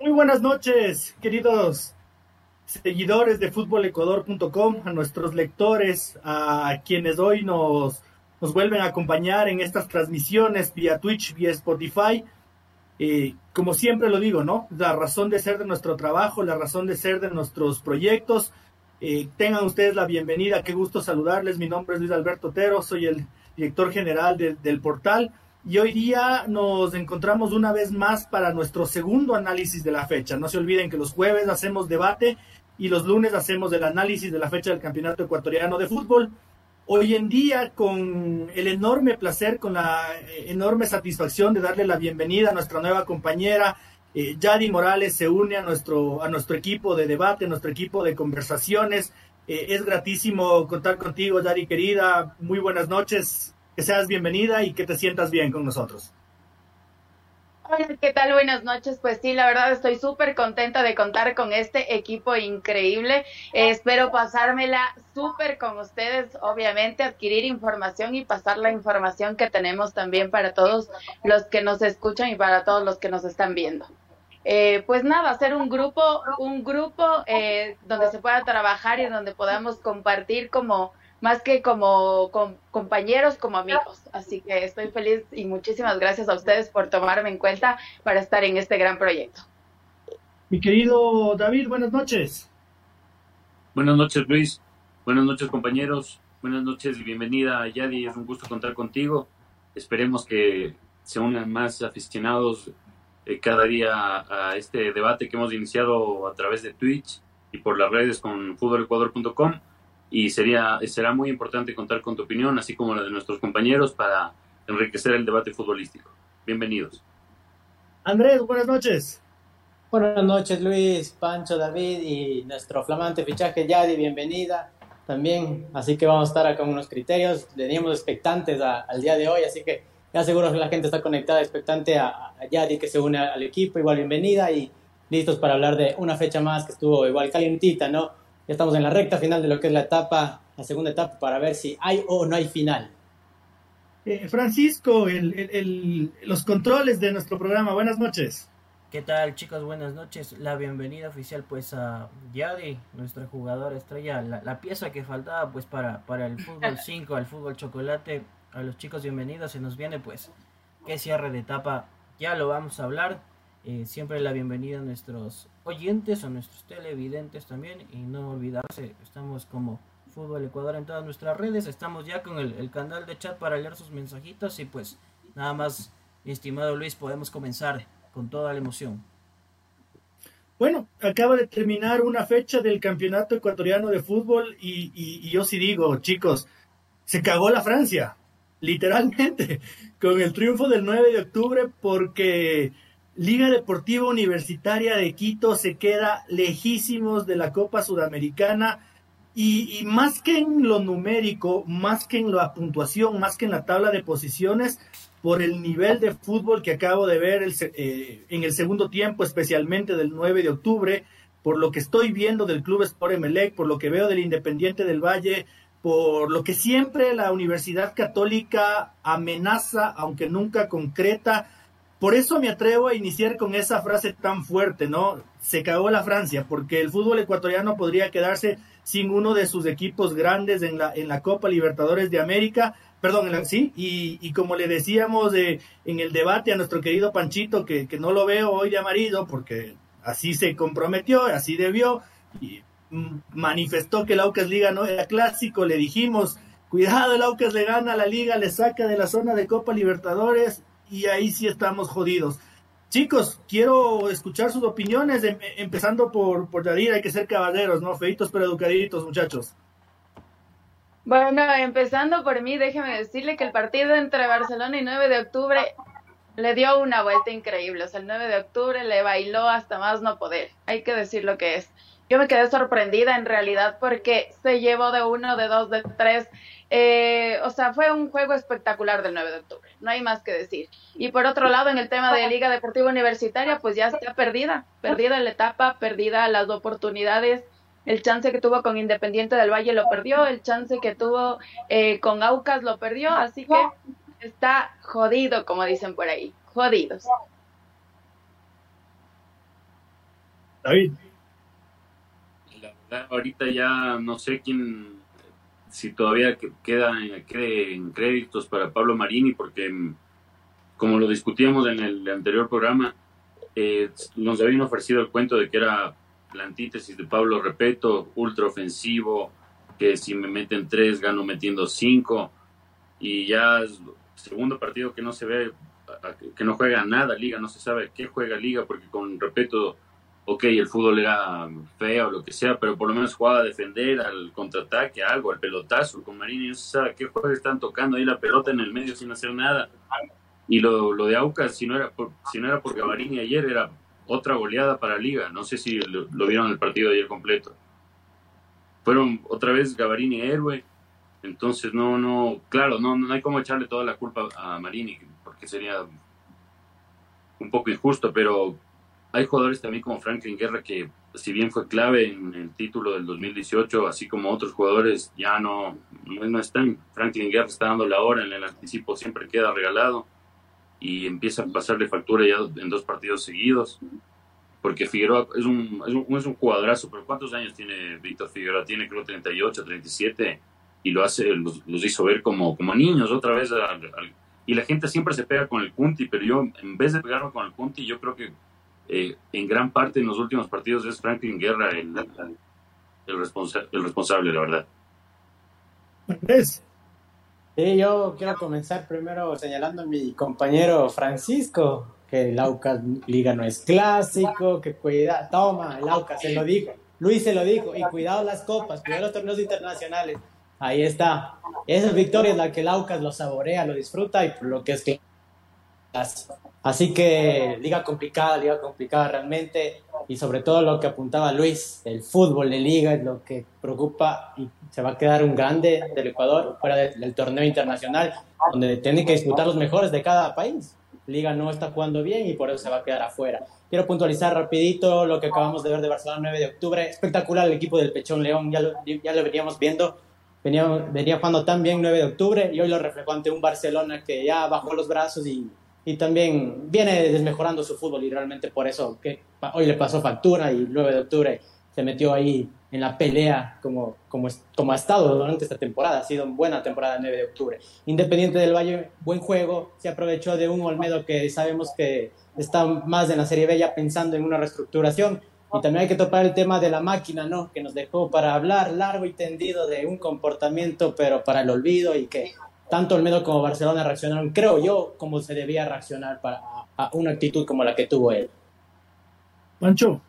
Muy buenas noches, queridos seguidores de futbolecuador.com, a nuestros lectores, a quienes hoy nos, nos vuelven a acompañar en estas transmisiones vía Twitch, vía Spotify. Eh, como siempre lo digo, ¿no? La razón de ser de nuestro trabajo, la razón de ser de nuestros proyectos. Eh, tengan ustedes la bienvenida, qué gusto saludarles. Mi nombre es Luis Alberto Otero, soy el director general del portal. Y hoy día nos encontramos una vez más para nuestro segundo análisis de la fecha. No se olviden que los jueves hacemos debate y los lunes hacemos el análisis de la fecha del Campeonato Ecuatoriano de Fútbol. Hoy en día, con el enorme placer, con la enorme satisfacción de darle la bienvenida a nuestra nueva compañera, eh, Yadi Morales se une a nuestro, a nuestro equipo de debate, a nuestro equipo de conversaciones. Eh, es gratísimo contar contigo, Yadi querida. Muy buenas noches que seas bienvenida y que te sientas bien con nosotros. Hola, ¿qué tal? Buenas noches. Pues sí, la verdad estoy súper contenta de contar con este equipo increíble. Eh, espero pasármela súper con ustedes, obviamente, adquirir información y pasar la información que tenemos también para todos los que nos escuchan y para todos los que nos están viendo. Eh, pues nada, hacer un grupo, un grupo eh, donde se pueda trabajar y donde podamos compartir como más que como compañeros, como amigos. Así que estoy feliz y muchísimas gracias a ustedes por tomarme en cuenta para estar en este gran proyecto. Mi querido David, buenas noches. Buenas noches, Luis. Buenas noches, compañeros. Buenas noches y bienvenida, Yadi. Es un gusto contar contigo. Esperemos que se unan más aficionados eh, cada día a este debate que hemos iniciado a través de Twitch y por las redes con futbolecuador.com y sería, será muy importante contar con tu opinión, así como la de nuestros compañeros, para enriquecer el debate futbolístico. Bienvenidos. Andrés, buenas noches. Buenas noches, Luis, Pancho, David y nuestro flamante fichaje Yadi, bienvenida también. Así que vamos a estar acá con unos criterios. Teníamos expectantes al día de hoy, así que ya seguro que la gente está conectada, expectante a, a Yadi que se une al equipo. Igual bienvenida y listos para hablar de una fecha más que estuvo igual calientita, ¿no? Ya estamos en la recta final de lo que es la etapa, la segunda etapa, para ver si hay o no hay final. Eh, Francisco, los controles de nuestro programa. Buenas noches. ¿Qué tal chicos? Buenas noches. La bienvenida oficial pues a Yadi, nuestra jugadora estrella, la, pieza que faltaba pues para, para el fútbol 5, al fútbol chocolate. A los chicos bienvenidos, se nos viene pues qué cierre de etapa, ya lo vamos a hablar. Eh, siempre la bienvenida a nuestros oyentes, a nuestros televidentes también. Y no olvidarse, estamos como Fútbol Ecuador en todas nuestras redes. Estamos ya con el, canal de chat para leer sus mensajitos. Y pues nada más, estimado Luis, podemos comenzar con toda la emoción. Bueno, acaba de terminar una fecha del Campeonato Ecuatoriano de Fútbol y, y yo sí digo, chicos, se cagó la Francia, literalmente, con el triunfo del 9 de octubre porque Liga Deportiva Universitaria de Quito se queda lejísimos de la Copa Sudamericana y, más que en lo numérico, más que en la puntuación, más que en la tabla de posiciones, por el nivel de fútbol que acabo de ver eh, en el segundo tiempo, especialmente del 9 de octubre, por lo que estoy viendo del Club Sport Emelec, por lo que veo del Independiente del Valle, por lo que siempre la Universidad Católica amenaza, aunque nunca concreta, por eso me atrevo a iniciar con esa frase tan fuerte, ¿no? Se cagó la Francia, porque el fútbol ecuatoriano podría quedarse sin uno de sus equipos grandes en la, en la Copa Libertadores de América, perdón, sí, y, como le decíamos en el debate a nuestro querido Panchito, que, que no lo veo hoy de amarillo, porque así se comprometió, así debió, y manifestó que la Aucas Liga no era clásico, le dijimos, cuidado, el Aucas le gana a la liga, le saca de la zona de Copa Libertadores, y ahí sí estamos jodidos. Chicos, quiero escuchar sus opiniones, em, empezando por, por Yadir, hay que ser caballeros, ¿no? Feitos pero educaditos, muchachos. Bueno, empezando por mí, déjeme decirle que el partido entre Barcelona y 9 de octubre le dio una vuelta increíble. O sea, el 9 de octubre le bailó hasta más no poder. Hay que decir lo que es. Yo me quedé sorprendida en realidad porque se llevó de uno, de dos, de tres. Eh, o sea, fue un juego espectacular del 9 de octubre. No hay más que decir. Y por otro lado, en el tema de Liga Deportiva Universitaria, pues ya está perdida. Perdida la etapa, perdida las oportunidades. El chance que tuvo con Independiente del Valle lo perdió, el chance que tuvo eh, con Aucas lo perdió, así que está jodido, como dicen por ahí, jodidos. David. La verdad, ahorita ya no sé quién, si todavía queda en créditos para Pablo Marini, porque mm, como lo discutíamos en el anterior programa, eh, nos habían ofrecido el cuento de que era la antítesis de Pablo Repeto, ultra ofensivo, que si me meten tres gano metiendo cinco, y ya segundo partido que no se ve, que no juega nada liga, no se sabe qué juega liga, porque con Repeto, ok, el fútbol era feo o lo que sea, pero por lo menos jugaba a defender, al contraataque, algo, al pelotazo, con Marini no se sabe qué juega, están tocando ahí la pelota en el medio sin hacer nada. Y lo, lo de Aucas, si no era por, si no era por Gavarini ayer, era otra goleada para Liga. No sé si lo, vieron el partido de ayer completo. Fueron otra vez Gavarini héroe. Entonces, no, no, claro, no, no hay como echarle toda la culpa a Marini, porque sería un poco injusto, pero hay jugadores también como Franklin Guerra que, si bien fue clave en el título del 2018, así como otros jugadores, ya no, no, están. Franklin Guerra está dando la hora en el anticipo, siempre queda regalado y empieza a pasarle factura ya en dos partidos seguidos. Porque Figueroa es un, es un, es un jugadorazo, pero ¿cuántos años tiene Víctor Figueroa? Tiene creo 38, 37 y lo hace, los, hizo ver como, como niños otra vez. y la gente siempre se pega con el Kunti, pero yo en vez de pegarme con el Kunti, yo creo que eh, en gran parte en los últimos partidos es Franklin Guerra el, el, el responsable, la verdad. Andrés, Sí, yo quiero comenzar primero señalando a mi compañero Francisco, que el Aucas Liga no es clásico, que cuida, toma, el Aucas se lo dijo, Luis se lo dijo, y cuidado las copas, cuidado los torneos internacionales. Ahí está. Esa victoria es la que el Aucas lo saborea, lo disfruta y por lo que es que Así que liga complicada, liga complicada realmente y sobre todo lo que apuntaba Luis, el fútbol de liga es lo que preocupa y se va a quedar un grande del Ecuador fuera del torneo internacional donde tienen que disputar los mejores de cada país. Liga no está jugando bien y por eso se va a quedar afuera. Quiero puntualizar rapidito lo que acabamos de ver de Barcelona 9 de octubre. Espectacular el equipo del Pechón León, ya lo, ya lo veníamos viendo. Venía, venía jugando tan bien 9 de octubre y hoy lo reflejó ante un Barcelona que ya bajó los brazos y y también viene desmejorando su fútbol y realmente por eso que hoy le pasó factura y el 9 de octubre se metió ahí en la pelea como, como, como ha estado durante esta temporada. Ha sido una buena temporada el 9 de octubre. Independiente del Valle, buen juego, se aprovechó de un Olmedo que sabemos que está más en la Serie B ya pensando en una reestructuración. Y también hay que topar el tema de la máquina, ¿no? Que nos dejó para hablar largo y tendido de un comportamiento, pero para el olvido y que tanto Olmedo como Barcelona reaccionaron, creo yo, como se debía reaccionar para a una actitud como la que tuvo él. Mancho.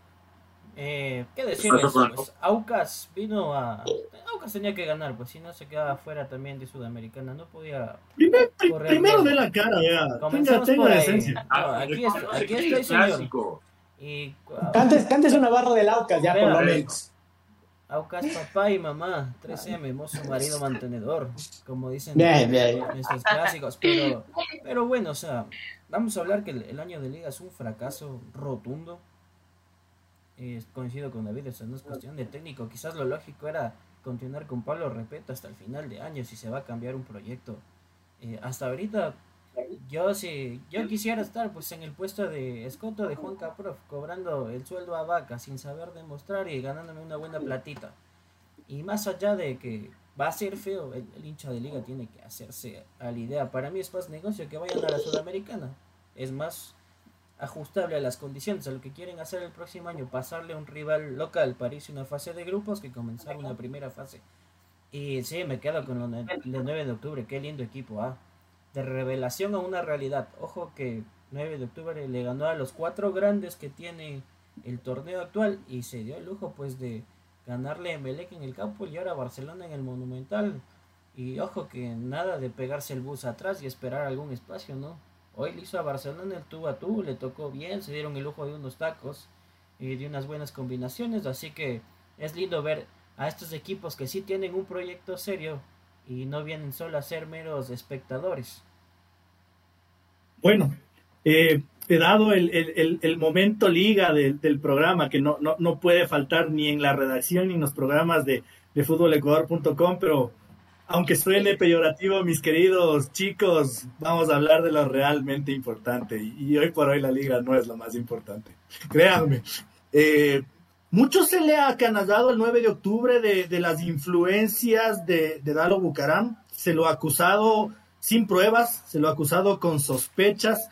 Eh, ¿Qué decir? Pues, Aucas vino a. Aucas tenía que ganar, pues si no se quedaba fuera también de Sudamericana, no podía. primero de la cara, ya. Tenga, tenga decencia. aquí, aquí estoy, señor. Y, cantes, cantes una barra del Aucas, ya por lo menos. Aucas papá y mamá, 13M, mozo marido mantenedor, como dicen nuestros clásicos. Pero, pero bueno, o sea, vamos a hablar que el, año de liga es un fracaso rotundo. coincido con David, eso no es cuestión de técnico. Quizás lo lógico era continuar con Pablo Repeto hasta el final de año si se va a cambiar un proyecto. Eh, hasta ahorita yo si yo quisiera estar pues en el puesto de escoto de Juan Caprof, cobrando el sueldo a vaca sin saber demostrar y ganándome una buena platita. Y más allá de que va a ser feo, el, hincha de liga tiene que hacerse a la idea. Para mí es más negocio que vayan a la Sudamericana. Es más ajustable a las condiciones, a lo que quieren hacer el próximo año, pasarle a un rival local, París una fase de grupos que comenzar una primera fase. Y sí, me quedo con el 9 de octubre, qué lindo equipo, ah de revelación a una realidad. Ojo que 9 de octubre le ganó a los cuatro grandes que tiene el torneo actual y se dio el lujo pues de ganarle a Melec en el campo y ahora Barcelona en el Monumental. Y ojo que nada de pegarse el bus atrás y esperar algún espacio, ¿no? Hoy le hizo a Barcelona el tú a tú, le tocó bien, se dieron el lujo de unos tacos y de unas buenas combinaciones, así que es lindo ver a estos equipos que sí tienen un proyecto serio y no vienen solo a ser meros espectadores. Bueno, eh, he dado el, momento liga del programa, que no, no, puede faltar ni en la redacción ni en los programas de, de futbolecuador.com, pero aunque suene peyorativo, mis queridos chicos, vamos a hablar de lo realmente importante. Y, hoy por hoy la liga no es lo más importante. Créanme. Eh, mucho se le ha canallado el 9 de octubre de, las influencias de, de Dalo Bucaram. Se lo ha acusado sin pruebas, se lo ha acusado con sospechas.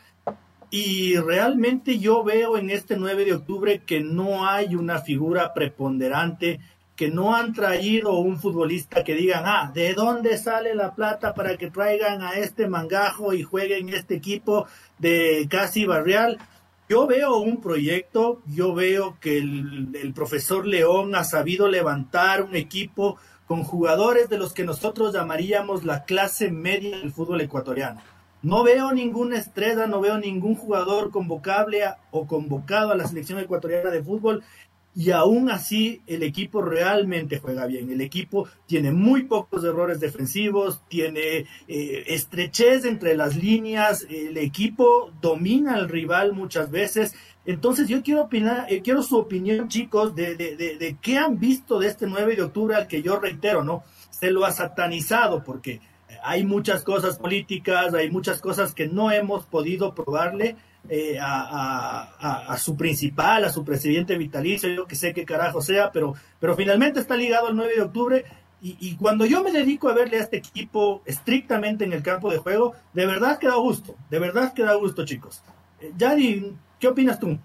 Y realmente yo veo en este 9 de octubre que no hay una figura preponderante que no han traído un futbolista que digan, ah, ¿de dónde sale la plata para que traigan a este mangajo y jueguen este equipo de casi barrial? Yo veo un proyecto, yo veo que el, el, profesor León ha sabido levantar un equipo con jugadores de los que nosotros llamaríamos la clase media del fútbol ecuatoriano. No veo ninguna estrella, no veo ningún jugador convocable o convocado a la selección ecuatoriana de fútbol y aún así el equipo realmente juega bien. El equipo tiene muy pocos errores defensivos, tiene eh, estrechez entre las líneas, el equipo domina al rival muchas veces. Entonces yo quiero opinar, eh, quiero su opinión chicos de, de, de, de, qué han visto de este 9 de octubre al que yo reitero, ¿no? Se lo ha satanizado porque hay muchas cosas políticas, hay muchas cosas que no hemos podido probarle eh, a, su principal, a su presidente vitalicio, yo que sé qué carajo sea, pero, pero finalmente está ligado al 9 de octubre. Y, cuando yo me dedico a verle a este equipo estrictamente en el campo de juego, de verdad que da gusto, de verdad que da gusto, chicos. Eh, Yadi, ¿qué opinas tú?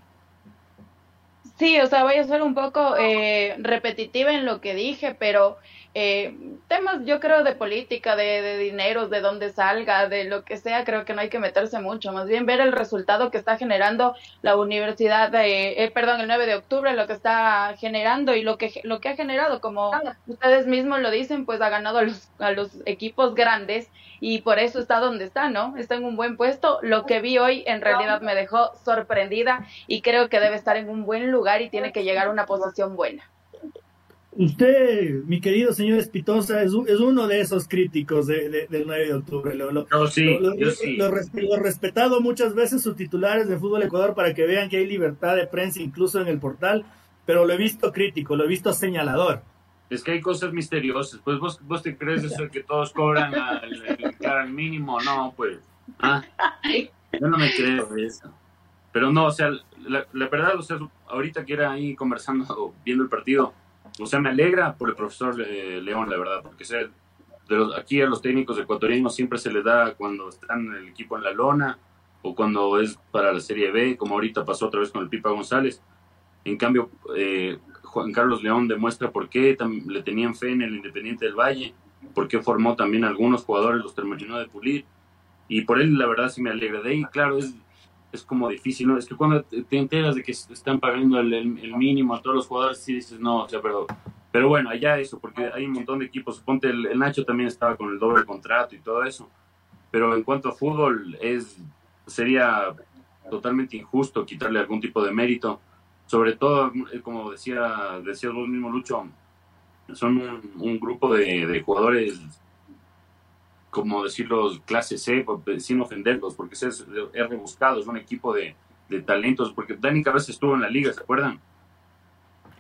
Sí, o sea, voy a ser un poco eh, repetitiva en lo que dije, pero eh, temas yo creo de política, de, de, dinero, de dónde salga, de lo que sea, creo que no hay que meterse mucho, más bien ver el resultado que está generando la universidad, de, eh, perdón, el 9 de octubre, lo que está generando y lo que, lo que ha generado, como ustedes mismos lo dicen, pues ha ganado a los, a los equipos grandes y por eso está donde está, ¿no? Está en un buen puesto. Lo que vi hoy en realidad me dejó sorprendida y creo que debe estar en un buen lugar y tiene que llegar a una posición buena. Usted, mi querido señor Espitosa, es, es uno de esos críticos de, del 9 de octubre. Lo, lo, sí, lo, respetado muchas veces sus titulares de Fútbol Ecuador para que vean que hay libertad de prensa incluso en el portal, pero lo he visto crítico, lo he visto señalador. Es que hay cosas misteriosas. Pues vos, vos te crees eso que todos cobran el, mínimo. No, pues. Ah, yo no me creo eso. Pero no, o sea, la, la verdad, o sea, ahorita que era ahí conversando, viendo el partido, o sea, me alegra por el profesor eh, León, la verdad, porque de los, aquí a los técnicos ecuatorianos siempre se les da cuando están el equipo en la lona o cuando es para la Serie B, como ahorita pasó otra vez con el Pipa González. En cambio, eh, Juan Carlos León demuestra por qué le tenían fe en el Independiente del Valle, por qué formó también algunos jugadores, los terminó de pulir. Y por él, la verdad, sí me alegra. De ahí, claro, es es como difícil, ¿no? Es que cuando te enteras de que están pagando el, mínimo a todos los jugadores, sí dices, no, o sea, pero, pero bueno, allá eso, porque hay un montón de equipos, suponte el, Nacho también estaba con el doble contrato y todo eso, pero en cuanto a fútbol, es, sería totalmente injusto quitarle algún tipo de mérito, sobre todo, eh, como decía, decías vos mismo, Lucho, son un, grupo de, de jugadores como decirlo, clase C, pues, sin ofenderlos, porque es, es rebuscado, es un equipo de, talentos, porque Dani Cabeza estuvo en la liga, ¿se acuerdan?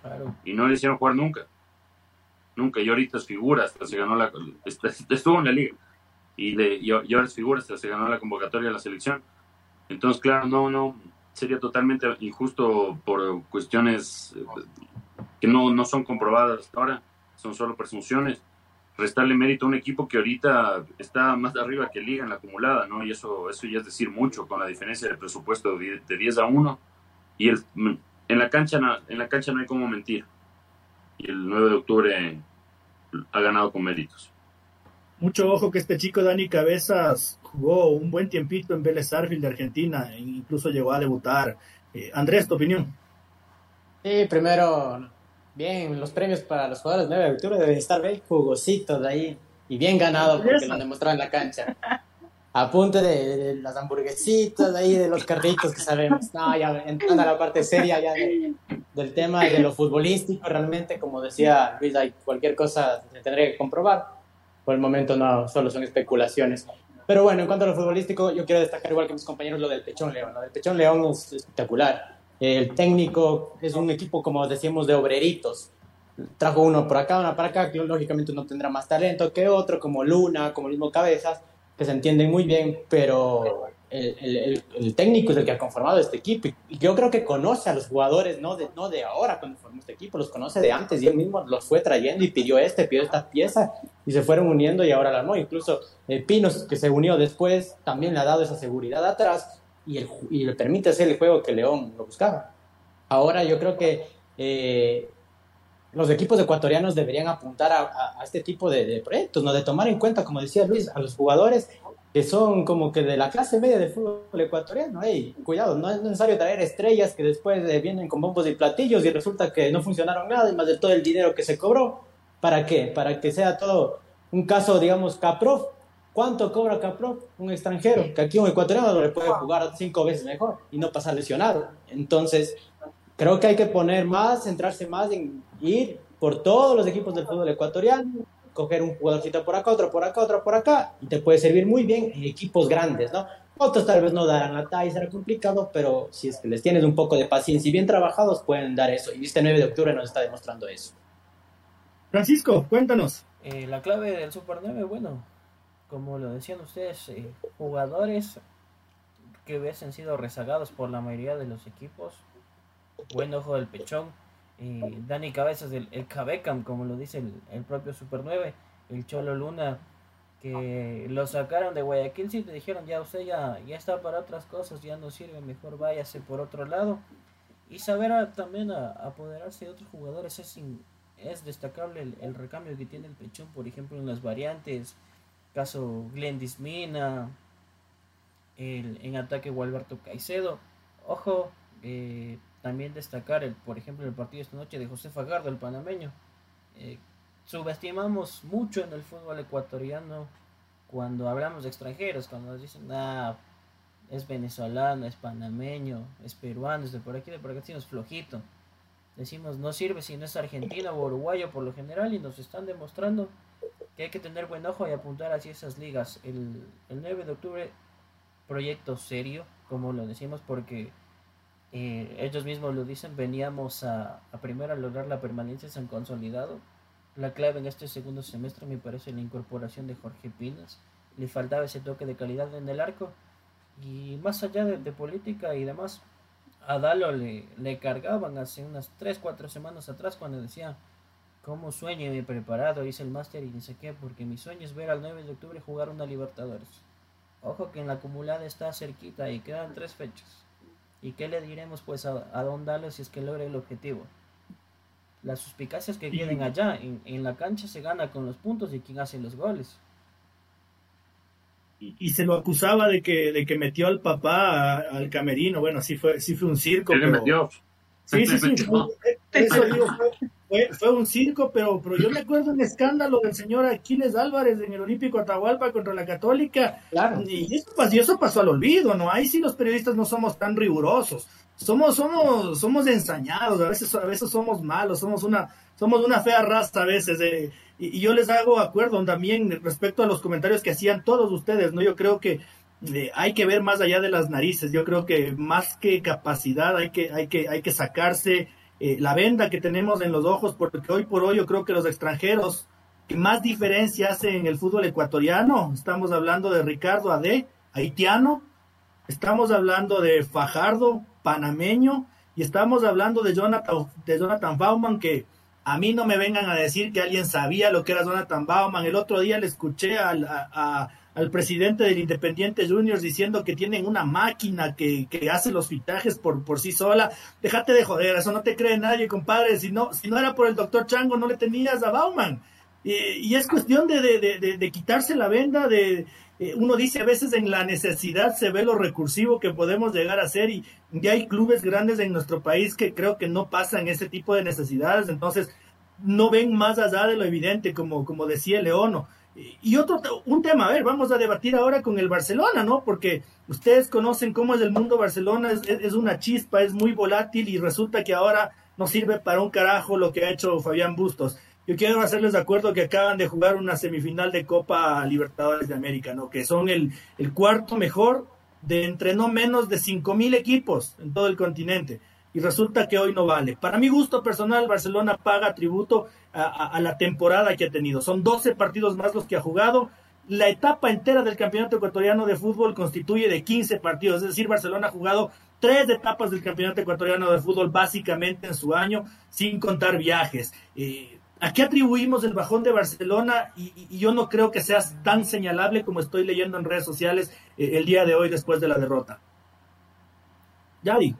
Claro. Y no le hicieron jugar nunca. Nunca, y ahorita es figura, hasta se ganó la... Estuvo en la liga. Y, de, y ahora es figura, hasta se ganó la convocatoria de la selección. Entonces, claro, no, no, sería totalmente injusto por cuestiones eh, que no, no son comprobadas hasta ahora, son solo presunciones restarle mérito a un equipo que ahorita está más arriba que Liga en la acumulada, ¿no? Y eso, eso ya es decir mucho, con la diferencia de presupuesto de, 10 a 1. Y el, en, la cancha, en la cancha no hay como mentir. Y el 9 de octubre ha ganado con méritos. Mucho ojo que este chico Dani Cabezas jugó un buen tiempito en Vélez Arfield de Argentina, e incluso llegó a debutar. Eh, Andrés, tu opinión. Sí, primero bien, los premios para los jugadores de 9 de octubre deben estar bien jugositos de ahí y bien ganado porque lo demostrado en la cancha. a punto de, las hamburguesitas, ahí de los carritos que sabemos. No, ya entrando a la parte seria ya del tema de lo futbolístico, realmente, como decía Luis, hay cualquier cosa se tendría que comprobar. Por el momento no, solo son especulaciones. Pero bueno, en cuanto a lo futbolístico, yo quiero destacar igual que mis compañeros lo del Pechón León. Lo del Pechón León es espectacular. El técnico es un equipo, como decíamos, de obreritos. Trajo uno por acá, uno para acá, que lógicamente uno tendrá más talento que otro, como Luna, como el mismo Cabezas que se entienden muy bien, pero el, el, técnico es el que ha conformado este equipo y yo creo que conoce a los jugadores, no de, no de ahora cuando formó este equipo, los conoce de antes y él mismo los fue trayendo y pidió este, pidió esta pieza y se fueron uniendo y ahora la armó. Incluso eh, Pinos, que se unió después, también le ha dado esa seguridad atrás y, el, y le permite hacer el juego que León lo buscaba. Ahora yo creo que eh, los equipos ecuatorianos deberían apuntar a, este tipo de, proyectos, ¿no? De tomar en cuenta, como decía Luis, a los jugadores que son como que de la clase media del fútbol ecuatoriano. Hey, cuidado, no es necesario traer estrellas que después eh, vienen con bombos y platillos y resulta que no funcionaron nada y más de todo el dinero que se cobró. ¿Para qué? Para que sea todo un caso, digamos, Caprof. ¿Cuánto cobra Caprof? Un extranjero, que aquí un ecuatoriano le puede jugar cinco veces mejor y no pasar lesionado. Entonces, creo que hay que poner más, centrarse más en ir por todos los equipos del fútbol ecuatoriano, coger un jugadorcito por acá, otro por acá, otro por acá, y te puede servir muy bien en equipos grandes, ¿no? Otros tal vez no darán la talla, será complicado, pero si es que les tienes un poco de paciencia y bien trabajados, pueden dar eso. Y este 9 de octubre nos está demostrando eso. Francisco, cuéntanos. Eh, la clave del Super 9, bueno, como lo decían ustedes, eh, jugadores que hubiesen sido rezagados por la mayoría de los equipos, buen ojo del pechón, Dani Cabezas, el, el Cabecam, como lo dice el, propio Super 9, el Cholo Luna, que lo sacaron de Guayaquil, sí, te dijeron, ya usted ya, ya está para otras cosas, ya no sirve, mejor váyase por otro lado. Y saber también a, apoderarse de otros jugadores es, es destacable el, recambio que tiene el Pechón, por ejemplo, en las variantes, caso Glendis Mina, el, en ataque Gualberto Caicedo. Ojo, eh, también destacar, el, por ejemplo, el partido esta noche de José Fagardo, el panameño. Eh, subestimamos mucho en el fútbol ecuatoriano cuando hablamos de extranjeros, cuando nos dicen, ah, es venezolano, es panameño, es peruano, es de por aquí, de por aquí, es flojito. Decimos, no sirve si no es argentino o uruguayo por lo general y nos están demostrando que hay que tener buen ojo y apuntar hacia esas ligas. El, el 9 de octubre, proyecto serio, como lo decimos, porque eh, ellos mismos lo dicen, veníamos a, a lograr la permanencia, han consolidado. La clave en este segundo semestre me parece la incorporación de Jorge Pinas. Le faltaba ese toque de calidad en el arco. Y más allá de, política y demás, a Dalo le, le, cargaban hace unas 3, 4 semanas atrás cuando decía, ¿cómo sueño y me he preparado? Hice el máster y dice qué, porque mi sueño es ver al 9 de octubre jugar una Libertadores. Ojo que en la acumulada está cerquita y quedan tres fechas. ¿Y qué le diremos pues a, a Don Dalo si es que logra el objetivo? Las suspicacias que queden allá, en, la cancha se gana con los puntos y quien hace los goles. Y, se lo acusaba de que, de que metió al papá al camerino. Bueno, sí fue, sí fue un circo. Pero... metió. Sí, sí, sí. Eso digo, fue, un circo, pero, pero yo me acuerdo un escándalo del señor Aquiles Álvarez en el Olímpico Atahualpa contra la Católica. Y eso, eso pasó al olvido, ¿no? Ahí sí los periodistas no somos tan rigurosos. Somos, somos, somos ensañados, a veces, a veces somos malos, somos una, somos una fea raza a veces. Eh, y, yo les hago acuerdo también respecto a los comentarios que hacían todos ustedes, ¿no? Yo creo que eh, hay que ver más allá de las narices. Yo creo que más que capacidad hay que, hay que, hay que sacarse eh, la venda que tenemos en los ojos, porque hoy por hoy yo creo que los extranjeros que más diferencia hacen en el fútbol ecuatoriano, estamos hablando de Ricardo Ade, haitiano, estamos hablando de Fajardo, panameño, y estamos hablando de Jonathan, de Jonathan Bauman, que a mí no me vengan a decir que alguien sabía lo que era Jonathan Bauman. El otro día le escuché a al presidente del Independiente Juniors diciendo que tienen una máquina que, que hace los fichajes por, por sí sola. Déjate de joder, eso no te cree nadie, compadre. Si no, si no era por el doctor Chango, no le tenías a Bauman. y es cuestión de, de, de, quitarse la venda, de, eh, uno dice a veces en la necesidad se ve lo recursivo que podemos llegar a ser y ya hay clubes grandes en nuestro país que creo que no pasan ese tipo de necesidades, entonces no ven más allá de lo evidente, como, como decía Leono Y otro, un tema, a ver, vamos a debatir ahora con el Barcelona, ¿no? Porque ustedes conocen cómo es el mundo Barcelona, es, una chispa, es muy volátil y resulta que ahora no sirve para un carajo lo que ha hecho Fabián Bustos. Yo quiero hacerles de acuerdo que acaban de jugar una semifinal de Copa Libertadores de América, ¿no? Que son el, el cuarto mejor de entre no menos de mil equipos en todo el continente. Y resulta que hoy no vale. Para mi gusto personal, Barcelona paga tributo a, la temporada que ha tenido. Son 12 partidos más los que ha jugado. La etapa entera del campeonato ecuatoriano de fútbol constituye de 15 partidos. Es decir, Barcelona ha jugado tres etapas del campeonato ecuatoriano de fútbol básicamente en su año, sin contar viajes. Eh, ¿A qué atribuimos el bajón de Barcelona? Y, yo no creo que sea tan señalable como estoy leyendo en redes sociales eh, el día de hoy después de la derrota. Yadi.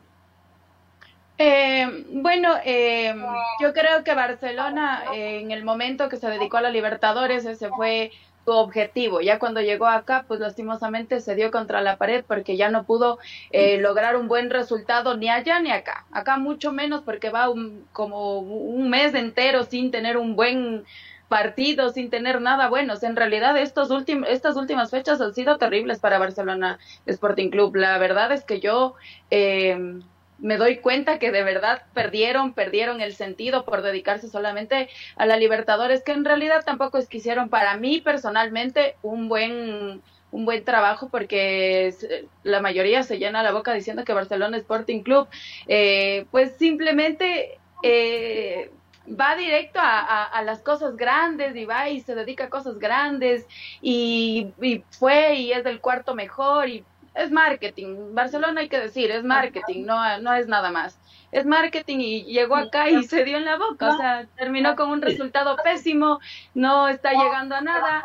Eh, bueno, eh, yo creo que Barcelona en el momento que se dedicó a la Libertadores, ese fue su objetivo. Ya cuando llegó acá, pues lastimosamente se dio contra la pared porque ya no pudo eh, lograr un buen resultado ni allá ni acá. Acá mucho menos porque va como un mes entero sin tener un buen partido, sin tener nada bueno. en realidad estos últimos, estas últimas fechas han sido terribles para Barcelona Sporting Club. La verdad es que yo... Eh, me doy cuenta que de verdad perdieron, perdieron el sentido por dedicarse solamente a la Libertadores, que en realidad tampoco es que hicieron para mí personalmente un buen un buen trabajo porque la mayoría se llena la boca diciendo que Barcelona Sporting Club eh, pues simplemente eh, va directo a, las cosas grandes y va y se dedica a cosas grandes y, y fue y es del cuarto mejor y es marketing. Barcelona hay que decir, es marketing, no, no es nada más. Es marketing y llegó acá y se dio en la boca, o sea, terminó con un resultado pésimo, no está llegando a nada,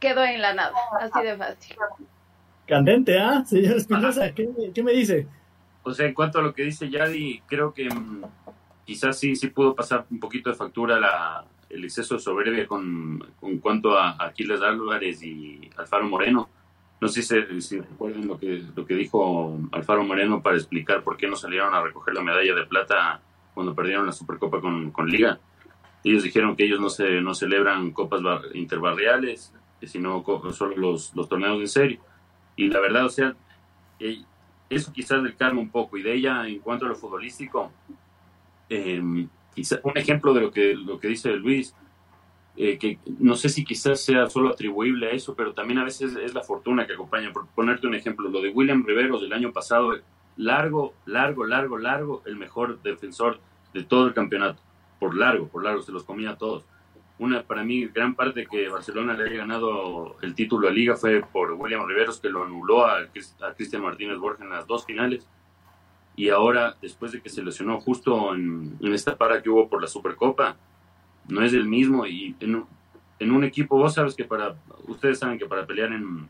quedó en la nada, así de fácil. Candente, ¿ah? Señor Espinosa, ¿qué, ¿qué, me dice? O sea, en cuanto a lo que dice Yadi, creo que mm, quizás sí, sí pudo pasar un poquito de factura la, el exceso de soberbia con, con cuanto a Aquiles Álvarez y Alfaro Moreno no sé si, recuerdan lo que, lo que dijo Alfaro Moreno para explicar por qué no salieron a recoger la medalla de plata cuando perdieron la Supercopa con, con Liga. Ellos dijeron que ellos no, se, no celebran copas interbarriales, sino solo los, los torneos en serio. Y la verdad, o sea, eh, eso quizás le calma un poco. Y de ella, en cuanto a lo futbolístico, eh, un ejemplo de lo que, lo que dice Luis, eh, que no sé si quizás sea solo atribuible a eso, pero también a veces es la fortuna que acompaña. Por ponerte un ejemplo, lo de William Riveros del año pasado, largo, largo, largo, largo, el mejor defensor de todo el campeonato. Por largo, por largo, se los comía a todos. Una, para mí, gran parte que Barcelona le haya ganado el título a Liga fue por William Riveros, que lo anuló a, a Cristian Martínez Borja en las dos finales. Y ahora, después de que se lesionó justo en, en esta para que hubo por la Supercopa, no es el mismo y en, un equipo vos sabes que para, ustedes saben que para pelear en,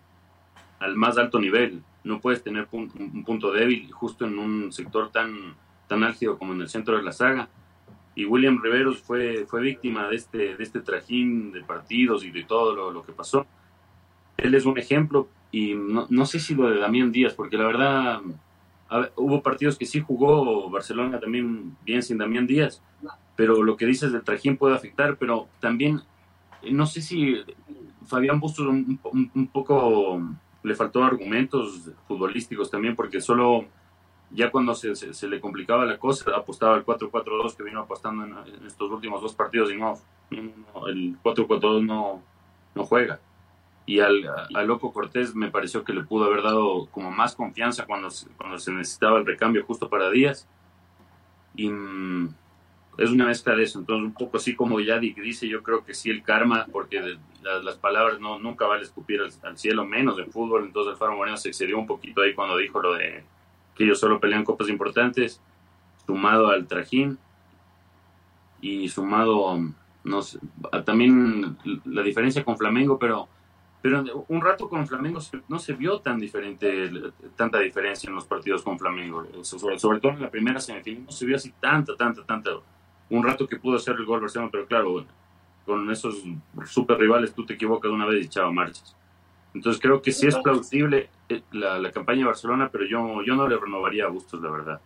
al más alto nivel no puedes tener un, punto débil justo en un sector tan, tan álgido como en el centro de la saga. Y William Riveros fue, fue víctima de este, de este trajín de partidos y de todo lo, lo que pasó. Él es un ejemplo y no, no, sé si lo de Damián Díaz, porque la verdad hubo partidos que sí jugó Barcelona también bien sin Damián Díaz, pero lo que dices del trajín puede afectar, pero también eh, no sé si Fabián Bustos un, un, poco le faltó argumentos futbolísticos también, porque solo ya cuando se, se, le complicaba la cosa, apostaba el 4-4-2 que vino apostando en, estos últimos dos partidos y no, el 4-4-2 no, no juega. Y al, a Loco Cortés me pareció que le pudo haber dado como más confianza cuando, cuando se necesitaba el recambio justo para Díaz. Y mm, es una mezcla de eso. Entonces, un poco así como ya dice, yo creo que sí el karma, porque las palabras no nunca vale escupir al, cielo, menos en fútbol. Entonces, Alfaro Moreno se excedió un poquito ahí cuando dijo lo de que ellos solo pelean copas importantes, sumado al trajín y sumado, no sé, también la diferencia con Flamengo, pero pero un rato con Flamengo no se vio tan diferente, tanta diferencia en los partidos con Flamengo. Sobre todo en la primera semifinal no se vio así tanta, tanta, tanta un rato que pudo hacer el gol Barcelona, pero claro, con esos super rivales tú te equivocas una vez y chao, marchas. Entonces creo que sí es plausible eh, la, campaña de Barcelona, pero yo, yo no le renovaría a Bustos, la verdad.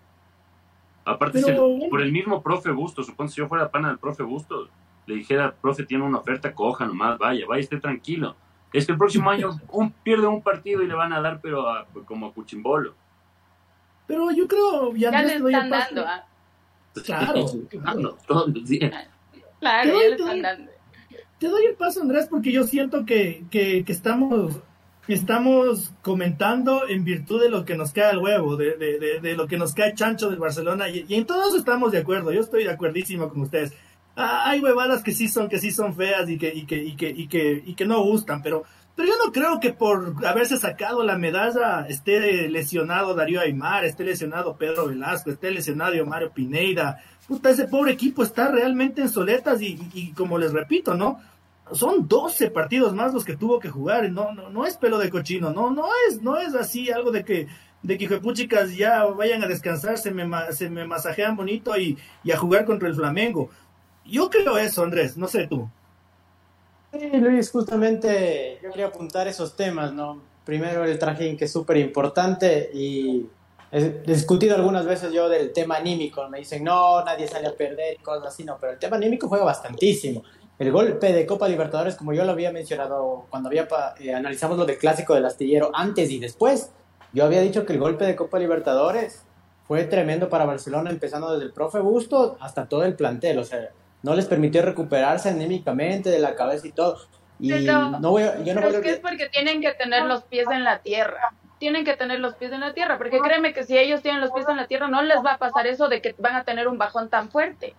Aparte, por el mismo profe Bustos, supongo si yo fuera pana del profe Bustos, le dijera, profe, tiene una oferta, coja nomás, vaya, vaya, esté tranquilo. Es que el próximo año un, pierde un partido y le van a dar, pero como a Cuchimbolo. Pero yo creo, ya, ya le están dando. ¿ah? Claro, claro. Todos los días. Claro, ya le están dando. Te doy el paso, Andrés, porque yo siento que, que, que estamos estamos comentando en virtud de lo que nos cae al huevo, de, de, de, lo que nos cae chancho del Barcelona, y, en todos estamos de acuerdo, yo estoy de acuerdísimo con ustedes. Ah, hay huevadas que sí son, que sí son feas y que, y que, y que, y que, y que no gustan, pero, pero yo no creo que por haberse sacado la medalla esté lesionado Darío Aymar, esté lesionado Pedro Velasco, esté lesionado Mario Pineida. Puta, ese pobre equipo está realmente en soletas y, y como les repito, ¿no? son 12 partidos más los que tuvo que jugar, no, no, no es pelo de cochino, no, no es, no es así algo de que, de que puchicas ya vayan a descansar, se me, se me masajean bonito y, y, a jugar contra el Flamengo. Yo creo eso, Andrés, no sé tú. Sí, Luis, justamente yo quería apuntar esos temas, ¿no? Primero el trajín que es súper importante y he discutido algunas veces yo del tema anímico, me dicen, no, nadie sale a perder y cosas así, no, pero el tema anímico juega bastantísimo. El golpe de Copa Libertadores, como yo lo había mencionado cuando había eh, analizamos lo del clásico del astillero antes y después, yo había dicho que el golpe de Copa Libertadores fue tremendo para Barcelona, empezando desde el profe Busto hasta todo el plantel, o sea, no les permitió recuperarse anímicamente de la cabeza y todo. Y no voy, yo no pero es que es porque tienen que tener los pies en la tierra. Tienen que tener los pies en la tierra, porque créeme que si ellos tienen los pies en la tierra, no les va a pasar eso de que van a tener un bajón tan fuerte.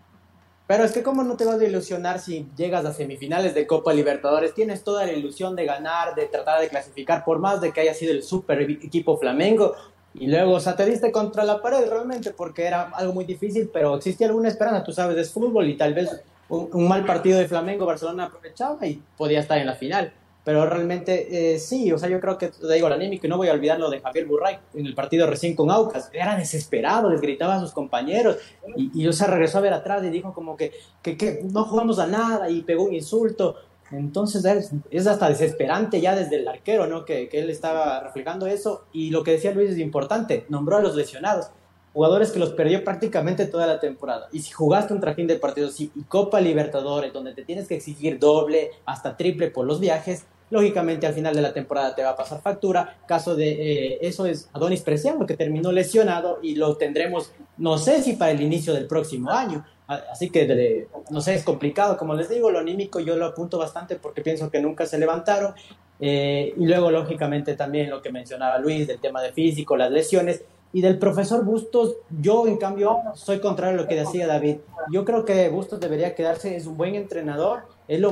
Pero es que cómo no te vas a ilusionar si llegas a semifinales de Copa Libertadores, tienes toda la ilusión de ganar, de tratar de clasificar, por más de que haya sido el super equipo Flamengo, y luego, o sea, te diste contra la pared realmente porque era algo muy difícil, pero existía alguna esperanza, tú sabes, es fútbol y tal vez un, un mal partido de Flamengo, Barcelona aprovechaba y podía estar en la final. Pero realmente eh, sí, o sea, yo creo que, te digo, la anímico, y no voy a olvidar lo de Javier Burray en el partido recién con Aucas, era desesperado, les gritaba a sus compañeros, y, y o sea, regresó a ver atrás y dijo como que, que, que, no jugamos a nada, y pegó un insulto. Entonces es, hasta desesperante ya desde el arquero, ¿no? Que, él estaba reflejando eso, y lo que decía Luis es importante, nombró a los lesionados jugadores que los perdió prácticamente toda la temporada. Y si jugaste un trajín de partidos y Copa Libertadores, donde te tienes que exigir doble, hasta triple por los viajes, lógicamente al final de la temporada te va a pasar factura. Caso de eh, eso es Adonis Preciado, que terminó lesionado y lo tendremos, no sé si para el inicio del próximo año. Así que, no sé, es complicado. Como les digo, lo anímico yo lo apunto bastante porque pienso que nunca se levantaron. Eh, y luego, lógicamente, también lo que mencionaba Luis del tema de físico, las lesiones. Y del profesor Bustos, yo en cambio soy contrario a lo que decía David. Yo creo que Bustos debería quedarse, es un buen entrenador, él lo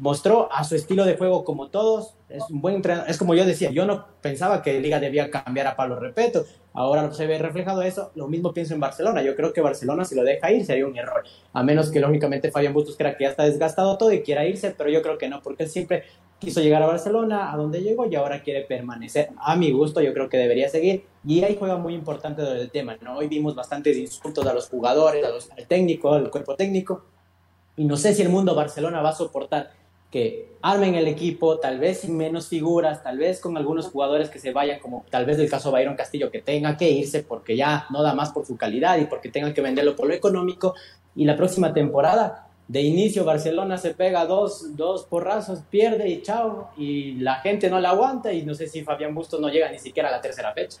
mostró a su estilo de juego como todos, es un buen entrenador, es como yo decía, yo no pensaba que Liga debía cambiar a Pablo Repeto, ahora se ve reflejado eso, lo mismo pienso en Barcelona, yo creo que Barcelona si lo deja ir sería un error, a menos que lógicamente Fabián Bustos crea que ya está desgastado todo y quiera irse, pero yo creo que no, porque él siempre quiso llegar a Barcelona, a donde llegó y ahora quiere permanecer. A mi gusto, yo creo que debería seguir. Y ahí juega muy importante el tema, ¿no? Hoy vimos bastantes insultos a los jugadores, a los, al técnico, al cuerpo técnico. Y no sé si el mundo Barcelona va a soportar que armen el equipo, tal vez sin menos figuras, tal vez con algunos jugadores que se vayan, como tal vez el caso de Byron Castillo, que tenga que irse porque ya no da más por su calidad y porque tengan que venderlo por lo económico. Y la próxima temporada de inicio Barcelona se pega dos, dos porrazos, pierde y chao, y la gente no la aguanta y no sé si Fabián Bustos no llega ni siquiera a la tercera fecha.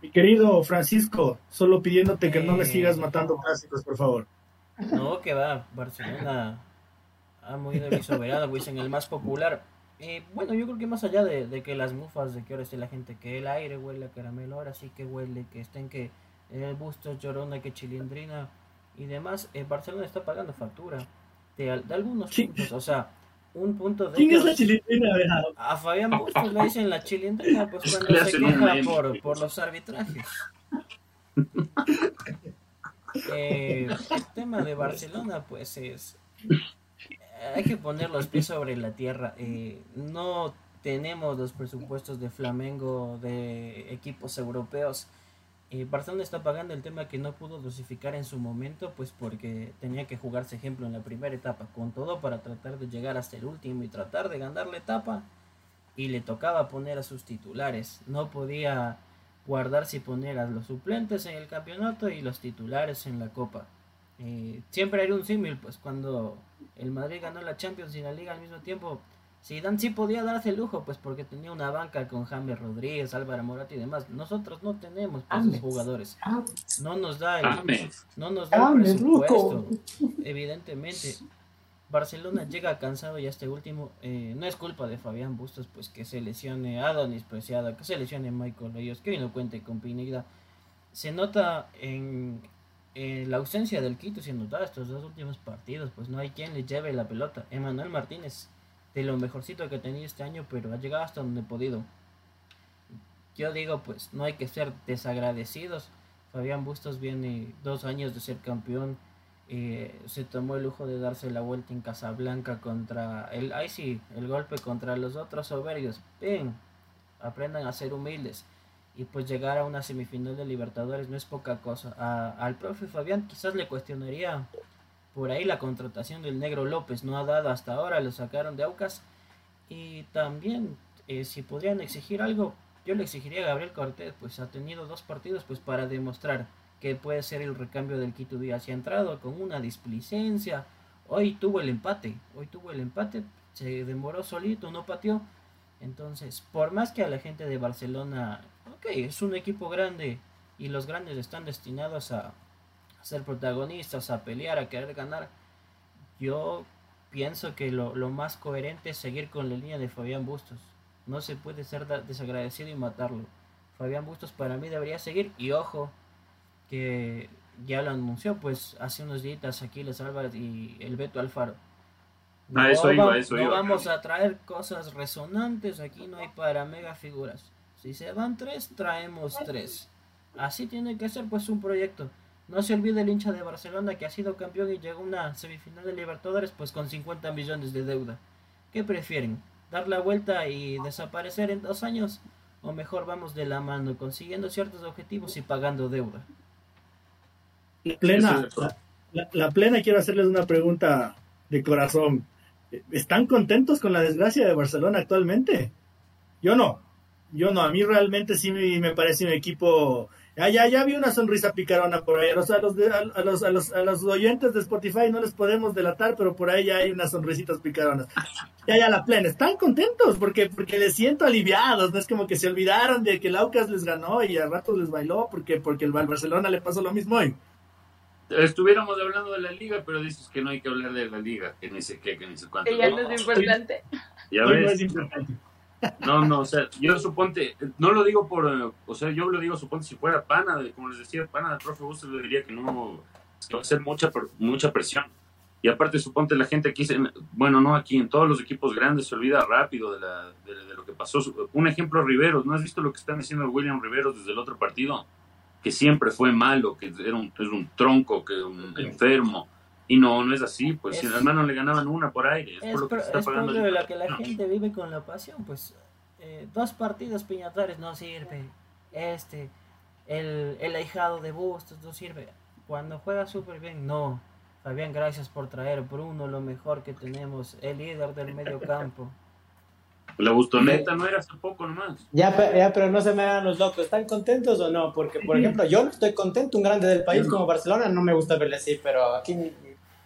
Mi querido Francisco, solo pidiéndote que no me sigas matando clásicos, por favor. No, que va, Barcelona ha muy de mi soberano, pues en el más popular. Eh, bueno, yo creo que más allá de, que las mufas, de que ahora esté la gente, que el aire huele a caramelo, ahora sí que huele, que estén que el busto llorona, que chilindrina, y demás, eh, Barcelona está pagando factura de, algunos puntos, o sea, un punto de... ¿Quién es la chilindrina? A Fabián Bustos le dicen la chilindrina pues cuando se queja por, por los arbitrajes. Eh, el tema de Barcelona pues es... Hay que poner los pies sobre la tierra. Eh, no tenemos los presupuestos de Flamengo, de equipos europeos eh, Barcelona está pagando el tema que no pudo dosificar en su momento, pues porque tenía que jugarse ejemplo en la primera etapa con todo para tratar de llegar hasta el último y tratar de ganar la etapa. Y le tocaba poner a sus titulares. No podía guardarse y poner a los suplentes en el campeonato y los titulares en la copa. Eh, siempre hay un símil, pues cuando el Madrid ganó la Champions y la Liga al mismo tiempo, Dan sí podía darse el lujo, pues porque tenía una banca con James Rodríguez, Álvaro Morata y demás. Nosotros no tenemos pues, esos jugadores. No nos da el, no nos da el presupuesto, evidentemente. Barcelona llega cansado y este último eh, no es culpa de Fabián Bustos, pues que se lesione Adonis Preciado, que se lesione Michael Reyes, que hoy no cuente con Pineda. Se nota en, la ausencia del Quito, se nota estos dos últimos partidos, pues no hay quien le lleve la pelota. Emanuel Martínez de lo mejorcito que he tenido este año, pero ha llegado hasta donde he podido. Yo digo, pues no hay que ser desagradecidos. Fabián Bustos viene dos años de ser campeón. Eh, se tomó el lujo de darse la vuelta en Casablanca contra el ay sí, el golpe contra los otros soberbios. Ven, aprendan a ser humildes. Y pues llegar a una semifinal de Libertadores no es poca cosa. al profe Fabián quizás le cuestionaría por ahí la contratación del negro López no ha dado hasta ahora, lo sacaron de Aucas. Y también, eh, si podrían exigir algo, yo le exigiría a Gabriel Cortés, pues ha tenido dos partidos pues para demostrar que puede ser el recambio del Quito Díaz. Y ha entrado con una displicencia. Hoy tuvo el empate, hoy tuvo el empate, se demoró solito, no pateó. Entonces, por más que a la gente de Barcelona, ok, es un equipo grande y los grandes están destinados a, ser protagonistas, a pelear, a querer ganar. Yo pienso que lo, más coherente es seguir con la línea de Fabián Bustos. No se puede ser desagradecido y matarlo. Fabián Bustos para mí debería seguir y ojo que ya lo anunció pues hace unos días aquí Les Álvarez y el Beto Alfaro. No, eso eso vamos a traer cosas resonantes, aquí no hay para mega figuras. Si se van tres, traemos tres. Así tiene que ser pues un proyecto. No se olvide el hincha de Barcelona que ha sido campeón y llegó a una semifinal de Libertadores pues con 50 millones de deuda. ¿Qué prefieren? ¿Dar la vuelta y desaparecer en dos años? ¿O mejor vamos de la mano consiguiendo ciertos objetivos y pagando deuda? La plena, la, la plena quiero hacerles una pregunta de corazón. ¿Están contentos con la desgracia de Barcelona actualmente? Yo no. Yo no. A mí realmente sí me parece un equipo ya, ya, ya vi una sonrisa picarona por ahí. A los, a los, a los, a los, a los oyentes de Spotify no les podemos delatar, pero por ahí ya hay unas sonrisitas picaronas. Ya, ya, la plena. Están contentos porque, porque les siento aliviados. No es como que se olvidaron de que el Aucas les ganó y a ratos les bailó porque, porque el Barcelona le pasó lo mismo hoy. Estuviéramos hablando de la liga, pero dices que no hay que hablar de la liga, que ni sé qué, que ni sé cuánto. Que ya no, es importante. Ya ves. No es importante. No, no, o sea, yo suponte, no lo digo por, o sea, yo lo digo suponte si fuera pana, como les decía, pana del profe Bustos, le diría que no, que va a ser mucha, mucha presión. Y aparte, suponte la gente aquí, bueno, no aquí, en todos los equipos grandes se olvida rápido de, la, de, lo que pasó. Un ejemplo, Riveros, ¿no has visto lo que están diciendo William Riveros desde el otro partido? Que siempre fue malo, que era un, es un tronco, que un enfermo. Y no, no es así, pues si si hermano le ganaban una por aire, es, por lo que está pagando. de la que la gente vive con la pasión, pues eh, dos partidos piñatares no sirve. Este, el, el ahijado de Bustos no sirve. Cuando juega súper bien, no. Fabián, gracias por traer Bruno, lo mejor que tenemos, el líder del medio campo. La Bustoneta no era hace poco nomás. Ya, ya, pero no se me hagan los locos. ¿Están contentos o no? Porque, por ejemplo, yo no estoy contento. Un grande del país como Barcelona no me gusta verle así, pero aquí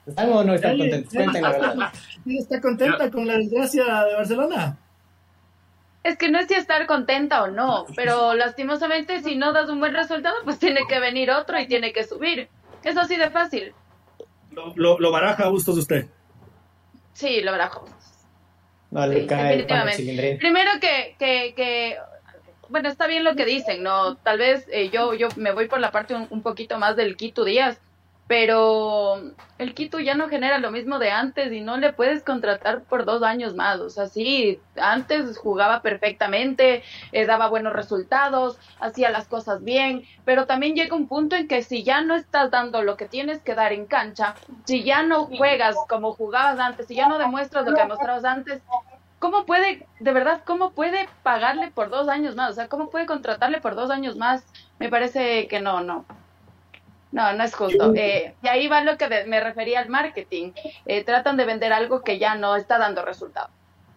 ¿Están o no están contentos? Cuenten la verdad. ¿Está contenta con la desgracia de Barcelona? Es que no es si estar contenta o no, pero lastimosamente si no das un buen resultado, pues tiene que venir otro y tiene que subir. Es así de fácil. ¿Lo, lo, baraja a gustos usted? Sí, lo barajo. Vale, Primero que, que, que, bueno, está bien lo que dicen, ¿no? Tal vez eh, yo, yo me voy por la parte un, un poquito más del Quito Díaz pero el Quito ya no genera lo mismo de antes y no le puedes contratar por dos años más. O sea, sí, antes jugaba perfectamente, eh, daba buenos resultados, hacía las cosas bien, pero también llega un punto en que si ya no estás dando lo que tienes que dar en cancha, si ya no juegas como jugabas antes, si ya no demuestras lo que mostrabas antes, ¿cómo puede, de verdad, cómo puede pagarle por dos años más? O sea, ¿cómo puede contratarle por dos años más? Me parece que no, no. No, no es justo. Eh, y ahí va lo que me refería al marketing. Eh, tratan de vender algo que ya no está dando resultado.